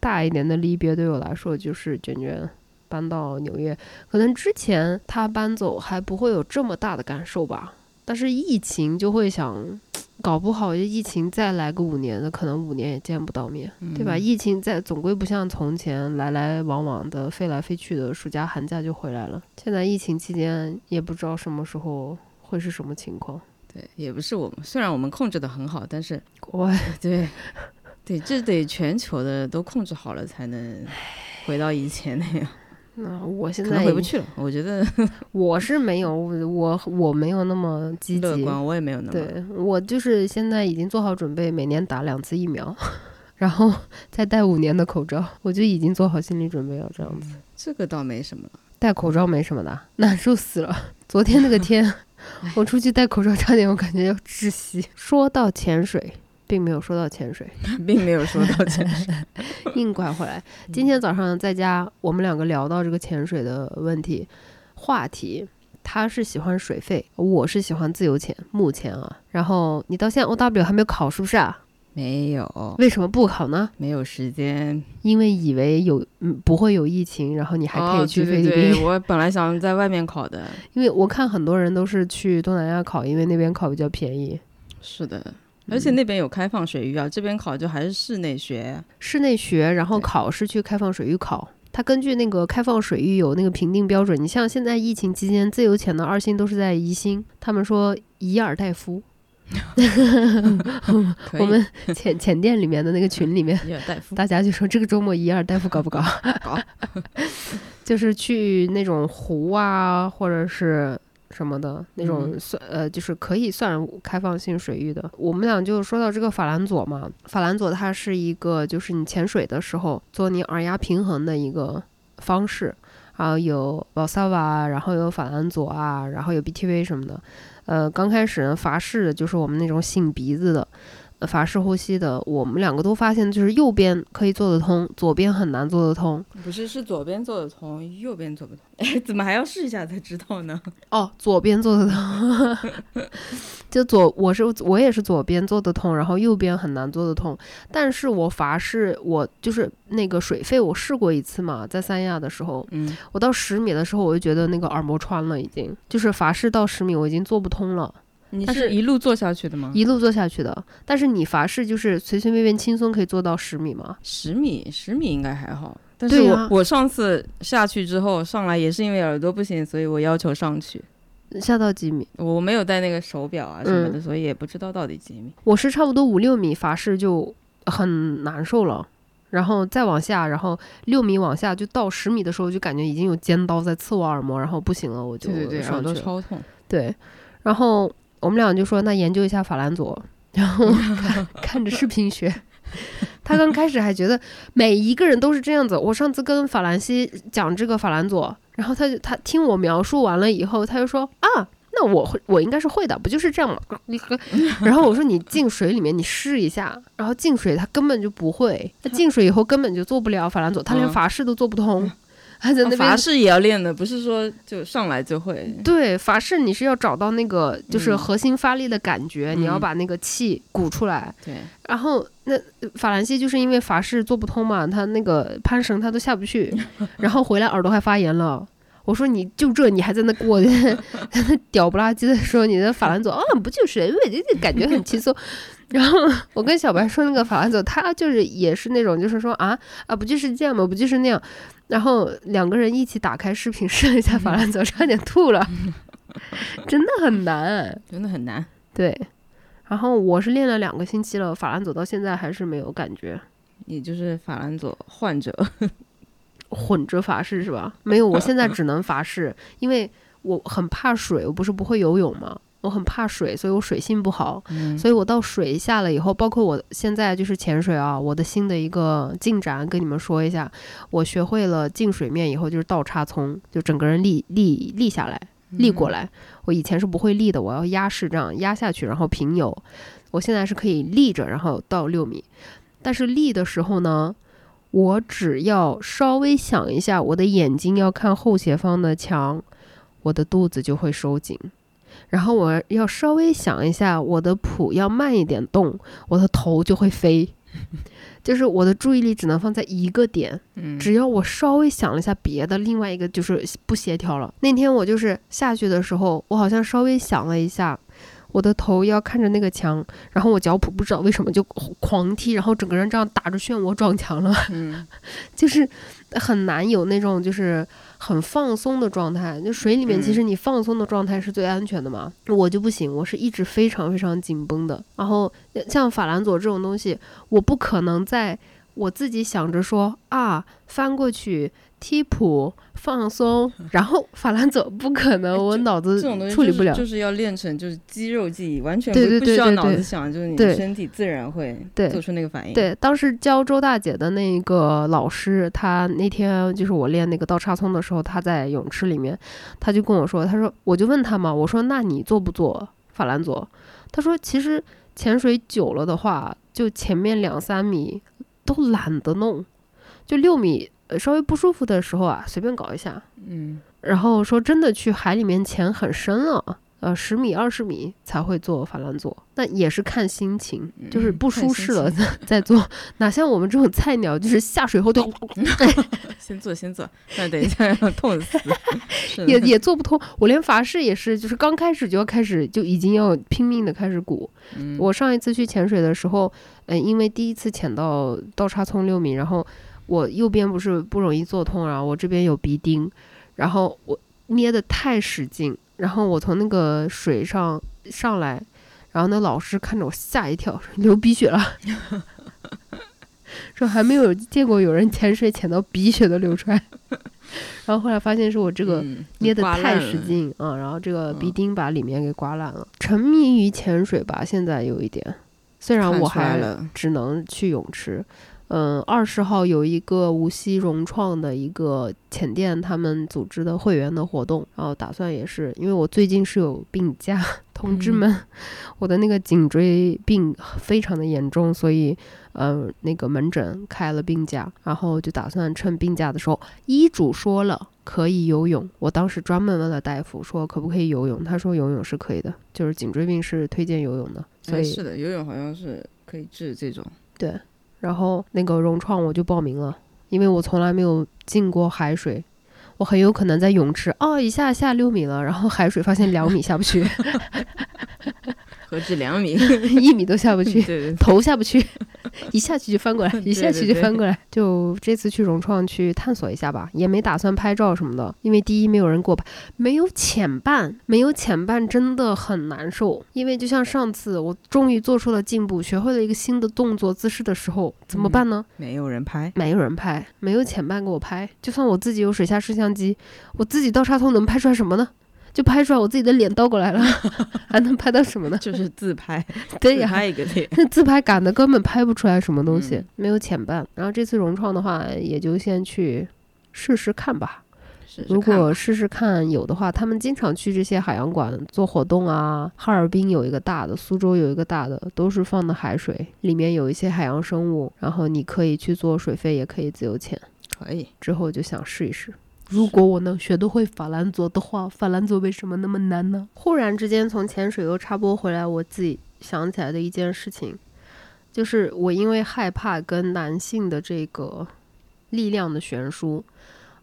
大一点的离别，对我来说就是卷卷搬到纽约。可能之前他搬走还不会有这么大的感受吧，但是疫情就会想。搞不好，就疫情再来个五年的，可能五年也见不到面，对吧？疫情在总归不像从前来来往往的飞来飞去的，暑假寒假就回来了。现在疫情期间也不知道什么时候会是什么情况。对，也不是我们，虽然我们控制的很好，但是国外对对，这得全球的都控制好了才能回到以前那样。那我现可在能回不去了，我觉得我是没有，我我没有那么积极。乐观，我也没有那么。对我就是现在已经做好准备，每年打两次疫苗，然后再戴五年的口罩，我就已经做好心理准备了。这样子，这个倒没什么了。戴口罩没什么的，难受死了。昨天那个天，我出去戴口罩，差点我感觉要窒息。说到潜水，并没有说到潜水，并没有说到潜水，硬拐回来。今天早上在家，我们两个聊到这个潜水的问题话题。他是喜欢水费，我是喜欢自由潜。目前啊，然后你到现在 O W 还没有考，是不是啊？没有。为什么不考呢？没有时间。因为以为有嗯不会有疫情，然后你还可以去菲律宾。哦、对对对我本来想在外面考的，因为我看很多人都是去东南亚考，因为那边考比较便宜。是的，而且那边有开放水域啊，这边考就还是室内学。室内学，然后考是去开放水域考。它根据那个开放水域有那个评定标准。你像现在疫情期间自由潜的二星都是在宜兴，他们说以尔代夫。我们潜潜店里面的那个群里面，大家就说这个周末以尔代夫搞不搞？搞，就是去那种湖啊，或者是什么的那种算呃，就是可以算开放性水域的。我们俩就说到这个法兰佐嘛，法兰佐它是一个就是你潜水的时候做你耳压平衡的一个方式，然后有 Valsava，然后有法兰佐啊，然后有 BTV 什么的。呃，刚开始呢，法式的就是我们那种擤鼻子的，法式呼吸的，我们两个都发现，就是右边可以做得通，左边很难做得通。不是，是左边做得通，右边做不通。哎，怎么还要试一下才知道呢？哦，左边做得通，就左，我是我也是左边做得通，然后右边很难做得通。但是我法式，我就是那个水肺，我试过一次嘛，在三亚的时候，嗯，我到十米的时候，我就觉得那个耳膜穿了，已经就是法式到十米，我已经做不通了。你是一路做下去的吗？一路做下去的，但是你法式就是随随便便轻松可以做到十米吗？十米，十米应该还好。但是我、啊、我上次下去之后上来也是因为耳朵不行，所以我要求上去。下到几米？我没有带那个手表啊什么的，嗯、所以也不知道到底几米。我是差不多五六米法式就很难受了，然后再往下，然后六米往下就到十米的时候就感觉已经有尖刀在刺我耳膜，然后不行了，我就对对对，耳朵超痛。对，然后。我们俩就说那研究一下法兰佐，然后 看看着视频学。他刚开始还觉得每一个人都是这样子。我上次跟法兰西讲这个法兰佐，然后他就他听我描述完了以后，他就说啊，那我会我应该是会的，不就是这样吗？然后我说你进水里面你试一下，然后进水他根本就不会，他进水以后根本就做不了法兰佐，他连法式都做不通。还在那边法式也要练的，不是说就上来就会。对，法式你是要找到那个就是核心发力的感觉，嗯、你要把那个气鼓出来。对。然后那法兰西就是因为法式做不通嘛，他那个攀绳他都下不去，然后回来耳朵还发炎了。我说你就这你还在那给我 屌不拉几的说你的法兰佐啊不就是因为这感觉很轻松。然后我跟小白说那个法兰佐，他就是也是那种就是说啊啊不就是这样吗？不就是那样？然后两个人一起打开视频试了一下法兰佐，差点吐了，真的很难，真的很难。对，然后我是练了两个星期了，法兰佐到现在还是没有感觉。你就是法兰佐患者，混着法式是吧？没有，我现在只能法式，因为我很怕水，我不是不会游泳吗？我很怕水，所以我水性不好，嗯、所以我到水下了以后，包括我现在就是潜水啊，我的新的一个进展跟你们说一下，我学会了进水面以后就是倒插葱，就整个人立立立下来，立过来。我以前是不会立的，我要压式这样压下去，然后平游。我现在是可以立着，然后到六米，但是立的时候呢，我只要稍微想一下，我的眼睛要看后斜方的墙，我的肚子就会收紧。然后我要稍微想一下，我的谱要慢一点动，我的头就会飞，就是我的注意力只能放在一个点。嗯，只要我稍微想了一下别的，另外一个就是不协调了。那天我就是下去的时候，我好像稍微想了一下，我的头要看着那个墙，然后我脚蹼不知道为什么就狂踢，然后整个人这样打着漩涡撞墙了，嗯，就是很难有那种就是很放松的状态。就水里面，其实你放松的状态是最安全的嘛。我就不行，我是一直非常非常紧绷的。然后像法兰佐这种东西，我不可能在我自己想着说啊翻过去。踢普放松，然后法兰佐不可能，我脑子处理不了，就是要练成就是肌肉记忆，完全不需要脑子想，就是你身体自然会做出那个反应。对，当时教周大姐的那个老师，他那天就是我练那个倒插葱的时候，他在泳池里面，他就跟我说，他说我就问他嘛，我说那你做不做法兰佐？他说其实潜水久了的话，就前面两三米都懒得弄，就六米。呃，稍微不舒服的时候啊，随便搞一下，嗯，然后说真的去海里面潜很深了，呃，十米、二十米才会做法兰佐，那也是看心情，就是不舒适了 再做，哪像我们这种菜鸟，就是下水后都 先做先做，那等一下要痛死，也也做不通。我连法式也是，就是刚开始就要开始就已经要拼命的开始鼓。我上一次去潜水的时候，呃，因为第一次潜到倒插葱六米，然后。我右边不是不容易做痛，然后我这边有鼻钉，然后我捏的太使劲，然后我从那个水上上来，然后那老师看着我吓一跳，流鼻血了，说还没有见过有人潜水潜到鼻血都流出来，然后后来发现是我这个捏的太使劲啊，然后这个鼻钉把里面给刮烂了。沉迷于潜水吧，现在有一点，虽然我还只能去泳池。嗯，二十号有一个无锡融创的一个浅店，他们组织的会员的活动，然后打算也是，因为我最近是有病假，同志们，我的那个颈椎病非常的严重，所以，嗯，那个门诊开了病假，然后就打算趁病假的时候，医嘱说了可以游泳，我当时专门问了大夫说可不可以游泳，他说游泳是可以的，就是颈椎病是推荐游泳的，所以是的，游泳好像是可以治这种，对。然后那个融创我就报名了，因为我从来没有进过海水，我很有可能在泳池哦一下下六米了，然后海水发现两米下不去。何止两米，一米都下不去，对对，头下不去，一下去就翻过来，一下去就翻过来。就这次去融创去探索一下吧，也没打算拍照什么的，因为第一没有人给我拍，没有潜伴，没有潜伴真的很难受。因为就像上次我终于做出了进步，学会了一个新的动作姿势的时候，怎么办呢？没有人拍，没有人拍，没有潜伴给我拍。就算我自己有水下摄像机，我自己倒插头能拍出来什么呢？就拍出来我自己的脸倒过来了，还能拍到什么呢？就是自拍，对呀，拍一个脸。那自拍杆的根本拍不出来什么东西，没有潜伴。然后这次融创的话，也就先去试试看吧。如果试试看有的话，他们经常去这些海洋馆做活动啊。哈尔滨有一个大的，苏州有一个大的，都是放的海水，里面有一些海洋生物，然后你可以去做水费，也可以自由潜。可以，之后就想试一试。如果我能学得会法兰佐的话，法兰佐为什么那么难呢？忽然之间从潜水又插播回来，我自己想起来的一件事情，就是我因为害怕跟男性的这个力量的悬殊，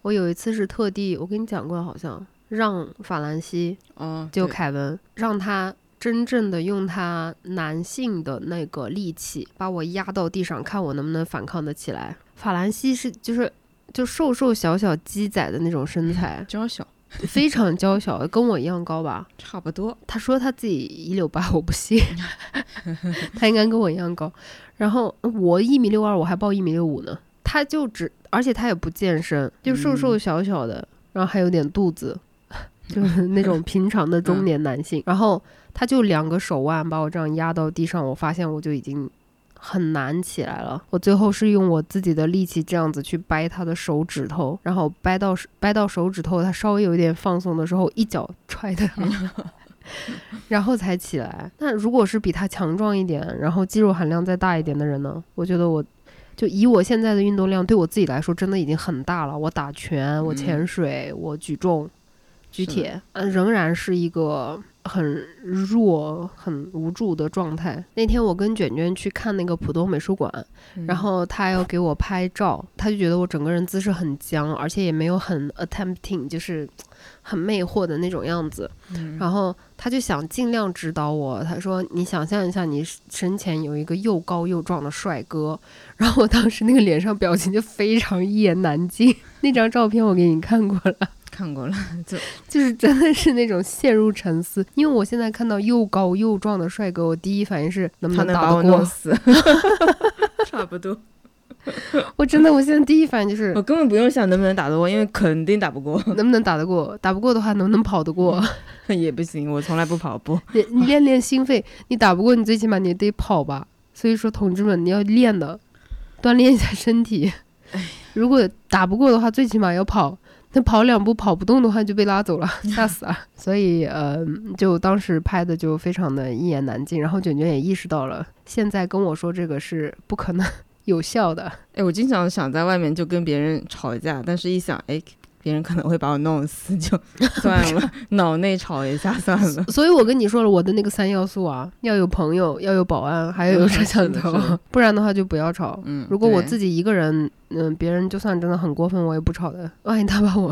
我有一次是特地，我跟你讲过，好像让法兰西，就凯文，让他真正的用他男性的那个力气把我压到地上，看我能不能反抗得起来。法兰西是就是。就瘦瘦小小鸡仔的那种身材，娇小，非常娇小，跟我一样高吧？差不多。他说他自己一六八，我不信，他应该跟我一样高。然后我一米六二，我还报一米六五呢。他就只，而且他也不健身，就瘦瘦小小的，然后还有点肚子，就是那种平常的中年男性。然后他就两个手腕把我这样压到地上，我发现我就已经。很难起来了，我最后是用我自己的力气这样子去掰他的手指头，然后掰到掰到手指头，他稍微有一点放松的时候，一脚踹他，然后才起来。那如果是比他强壮一点，然后肌肉含量再大一点的人呢？我觉得我就以我现在的运动量，对我自己来说真的已经很大了。我打拳，我潜水，我举重、举铁，嗯，仍然是一个很弱、很无助的状态。那天我跟卷卷去看那个浦东美术馆，然后他要给我拍照，他就觉得我整个人姿势很僵，而且也没有很 attempting，就是很魅惑的那种样子。然后他就想尽量指导我，他说：“你想象一下，你身前有一个又高又壮的帅哥。”然后我当时那个脸上表情就非常一言难尽。那张照片我给你看过了。看过了，就 就是真的是那种陷入沉思。因为我现在看到又高又壮的帅哥，我第一反应是能不能打得过？差不多。我真的，我现在第一反应就是，我根本不用想能不能打得过，因为肯定打不过。能不能打得过？打不过的话，能不能跑得过？也不行，我从来不跑步。你你练练心肺，你打不过，你最起码你得跑吧。所以说，同志们，你要练的，锻炼一下身体。如果打不过的话，最起码要跑。那跑两步跑不动的话就被拉走了，吓死啊。所以呃，就当时拍的就非常的一言难尽。然后卷卷也意识到了，现在跟我说这个是不可能 有效的。哎，我经常想在外面就跟别人吵架，但是一想，哎。别人可能会把我弄死，就 算了，脑内吵一下算了。所以我跟你说了，我的那个三要素啊，要有朋友，要有保安，还要有摄像头，不然的话就不要吵。嗯，如果我自己一个人，嗯，别人就算真的很过分，我也不吵的。万一他把我，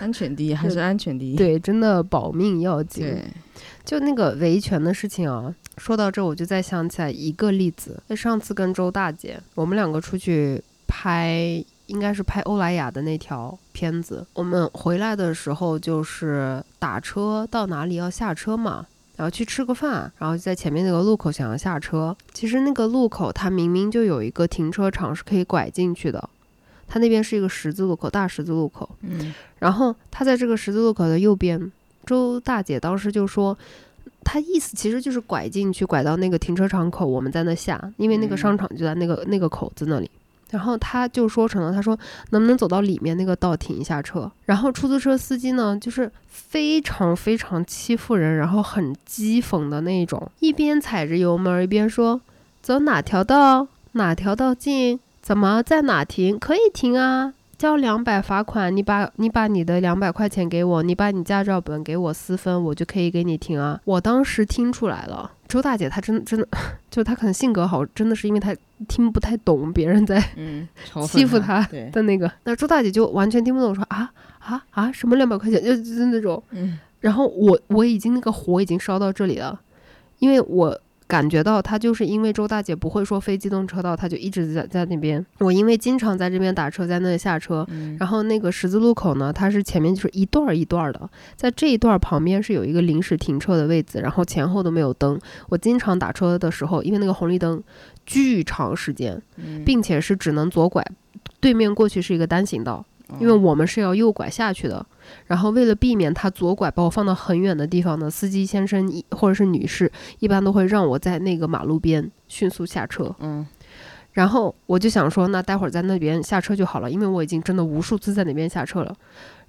安全第一，还是安全第一。对，真的保命要紧。对，就那个维权的事情啊，说到这我就再想起来一个例子。那上次跟周大姐，我们两个出去拍。应该是拍欧莱雅的那条片子。我们回来的时候就是打车到哪里要下车嘛，然后去吃个饭，然后在前面那个路口想要下车。其实那个路口它明明就有一个停车场是可以拐进去的，它那边是一个十字路口，大十字路口。嗯。然后它在这个十字路口的右边，周大姐当时就说，她意思其实就是拐进去，拐到那个停车场口，我们在那下，因为那个商场就在那个那个口子那里。然后他就说成了，他说能不能走到里面那个道停一下车？然后出租车司机呢，就是非常非常欺负人，然后很讥讽的那种，一边踩着油门，一边说走哪条道，哪条道近，怎么在哪停，可以停啊。交两百罚款，你把你把你的两百块钱给我，你把你驾照本给我私分，我就可以给你停啊！我当时听出来了，周大姐她真真的，就她可能性格好，真的是因为她听不太懂别人在 欺负她的那个，那周大姐就完全听不懂，说啊啊啊什么两百块钱，就就是那种，然后我我已经那个火已经烧到这里了，因为我。感觉到他就是因为周大姐不会说非机动车道，他就一直在在那边。我因为经常在这边打车，在那里下车，然后那个十字路口呢，它是前面就是一段一段的，在这一段旁边是有一个临时停车的位置，然后前后都没有灯。我经常打车的时候，因为那个红绿灯巨长时间，并且是只能左拐，对面过去是一个单行道。因为我们是要右拐下去的，然后为了避免他左拐把我放到很远的地方呢，司机先生或者是女士一般都会让我在那个马路边迅速下车。嗯，然后我就想说，那待会儿在那边下车就好了，因为我已经真的无数次在那边下车了。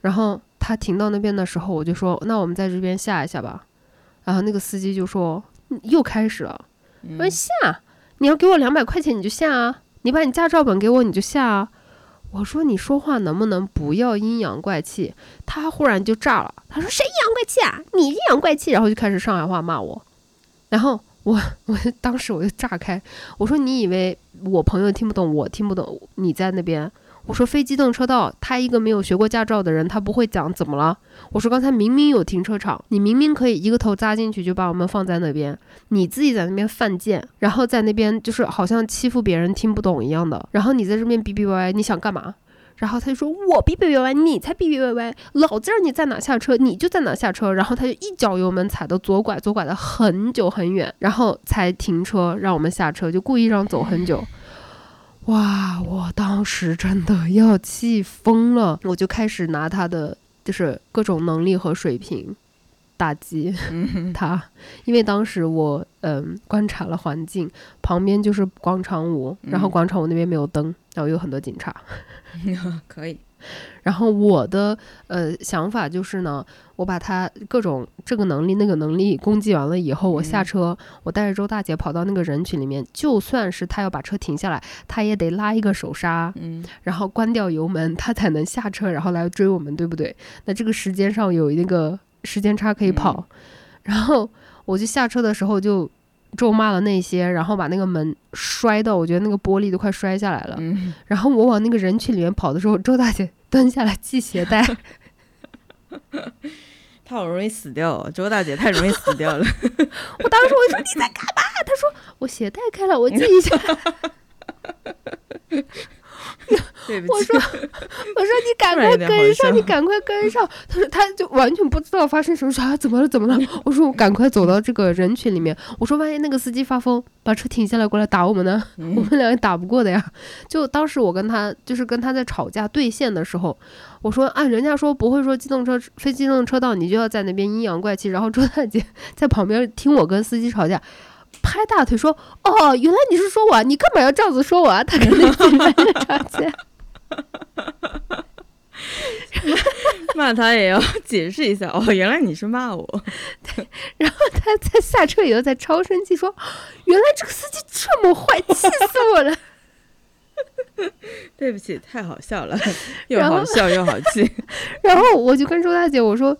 然后他停到那边的时候，我就说，那我们在这边下一下吧。然后那个司机就说，又开始了，我说下，你要给我两百块钱你就下啊，你把你驾照本给我你就下啊。我说你说话能不能不要阴阳怪气？他忽然就炸了，他说谁阴阳怪气啊？你阴阳怪气，然后就开始上海话骂我。然后我 我当时我就炸开，我说你以为我朋友听不懂，我听不懂？你在那边？我说非机动车道，他一个没有学过驾照的人，他不会讲怎么了？我说刚才明明有停车场，你明明可以一个头扎进去就把我们放在那边，你自己在那边犯贱，然后在那边就是好像欺负别人听不懂一样的，然后你在这边逼逼歪歪，你想干嘛？然后他就说我逼逼歪歪，你才逼逼歪歪，老子让你在哪下车你就在哪下车，然后他就一脚油门踩到左拐，左拐的很久很远，然后才停车让我们下车，就故意让走很久。哇！我当时真的要气疯了，我就开始拿他的就是各种能力和水平打击他，因为当时我嗯观察了环境，旁边就是广场舞，然后广场舞那边没有灯，然后有很多警察，可以。然后我的呃想法就是呢，我把他各种这个能力那个能力攻击完了以后，我下车，我带着周大姐跑到那个人群里面，就算是他要把车停下来，他也得拉一个手刹，嗯，然后关掉油门，他才能下车，然后来追我们，对不对？那这个时间上有那个时间差可以跑。然后我就下车的时候就咒骂了那些，然后把那个门摔到，我觉得那个玻璃都快摔下来了。嗯，然后我往那个人群里面跑的时候，周大姐蹲下来系鞋带。她好容易死掉哦，周大姐太容易死掉了。我当时我就说你在干嘛？她说我鞋带开了，我系一下。对不起，我说 我说你赶快跟上，你赶快跟上。他说他就完全不知道发生什么事啊，怎么了怎么了？我说我赶快走到这个人群里面。我说万一那个司机发疯，把车停下来过来打我们呢？我们俩也打不过的呀。就当时我跟他就是跟他在吵架对线的时候，我说啊，人家说不会说机动车非机动车道，你就要在那边阴阳怪气。然后周大姐在旁边听我跟司机吵架。拍大腿说：“哦，原来你是说我，你干嘛要这样子说我啊？”他跟那个人吵架，骂他也要解释一下。哦，原来你是骂我。对，然后他在下车以后在超生气说：“ 原来这个司机这么坏，气死我了。”对不起，太好笑了，又好笑又好气。然后我就跟周大姐我说。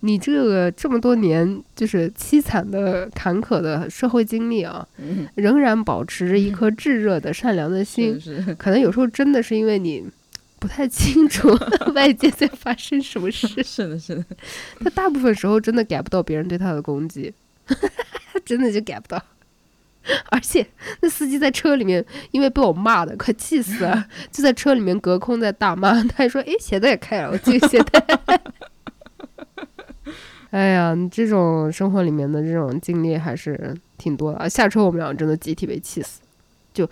你这个这么多年就是凄惨的、坎坷的社会经历啊，仍然保持着一颗炙热的、善良的 心，可能有时候真的是因为你不太清楚 外界在发生什么事。是的，是的，他大部分时候真的 get 不到别人对他的攻击，真的就 get 不到。而且那司机在车里面，因为被我骂的快气死了，就在车里面隔空在大骂。他还说：“哎，鞋带也开了，我系鞋带。”哎呀，你这种生活里面的这种经历还是挺多的啊！下车我们俩真的集体被气死，就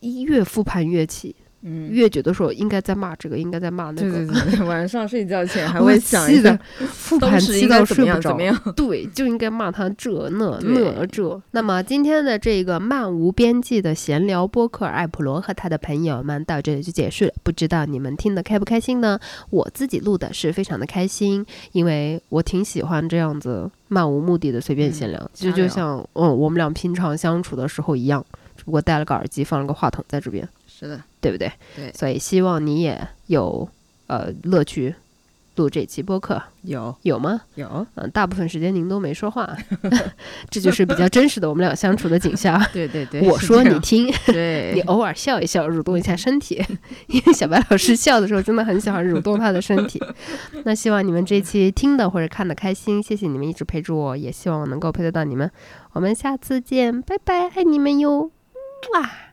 越复盘越气。嗯，越觉得说应该在骂这个，应该在骂那个。对对对，晚上睡觉前还会想一下，复盘气到睡不着。怎么样？对，就应该骂他这那那这。那么今天的这个漫无边际的闲聊播客，艾普罗和他的朋友们到这里就结束了。不知道你们听得开不开心呢？我自己录的是非常的开心，因为我挺喜欢这样子漫无目的的随便闲聊，就就像嗯我们俩平常相处的时候一样，只不过戴了个耳机，放了个话筒在这边。是的，对不对？对，所以希望你也有呃乐趣录这期播客。有有吗？有。嗯，大部分时间您都没说话，这就是比较真实的我们俩相处的景象。对 对对，我说你听，对你偶尔笑一笑，蠕动一下身体，因为小白老师笑的时候真的很喜欢蠕动他的身体。那希望你们这期听的或者看的开心，谢谢你们一直陪着我，也希望我能够陪得到你们。我们下次见，拜拜，爱你们哟，哇。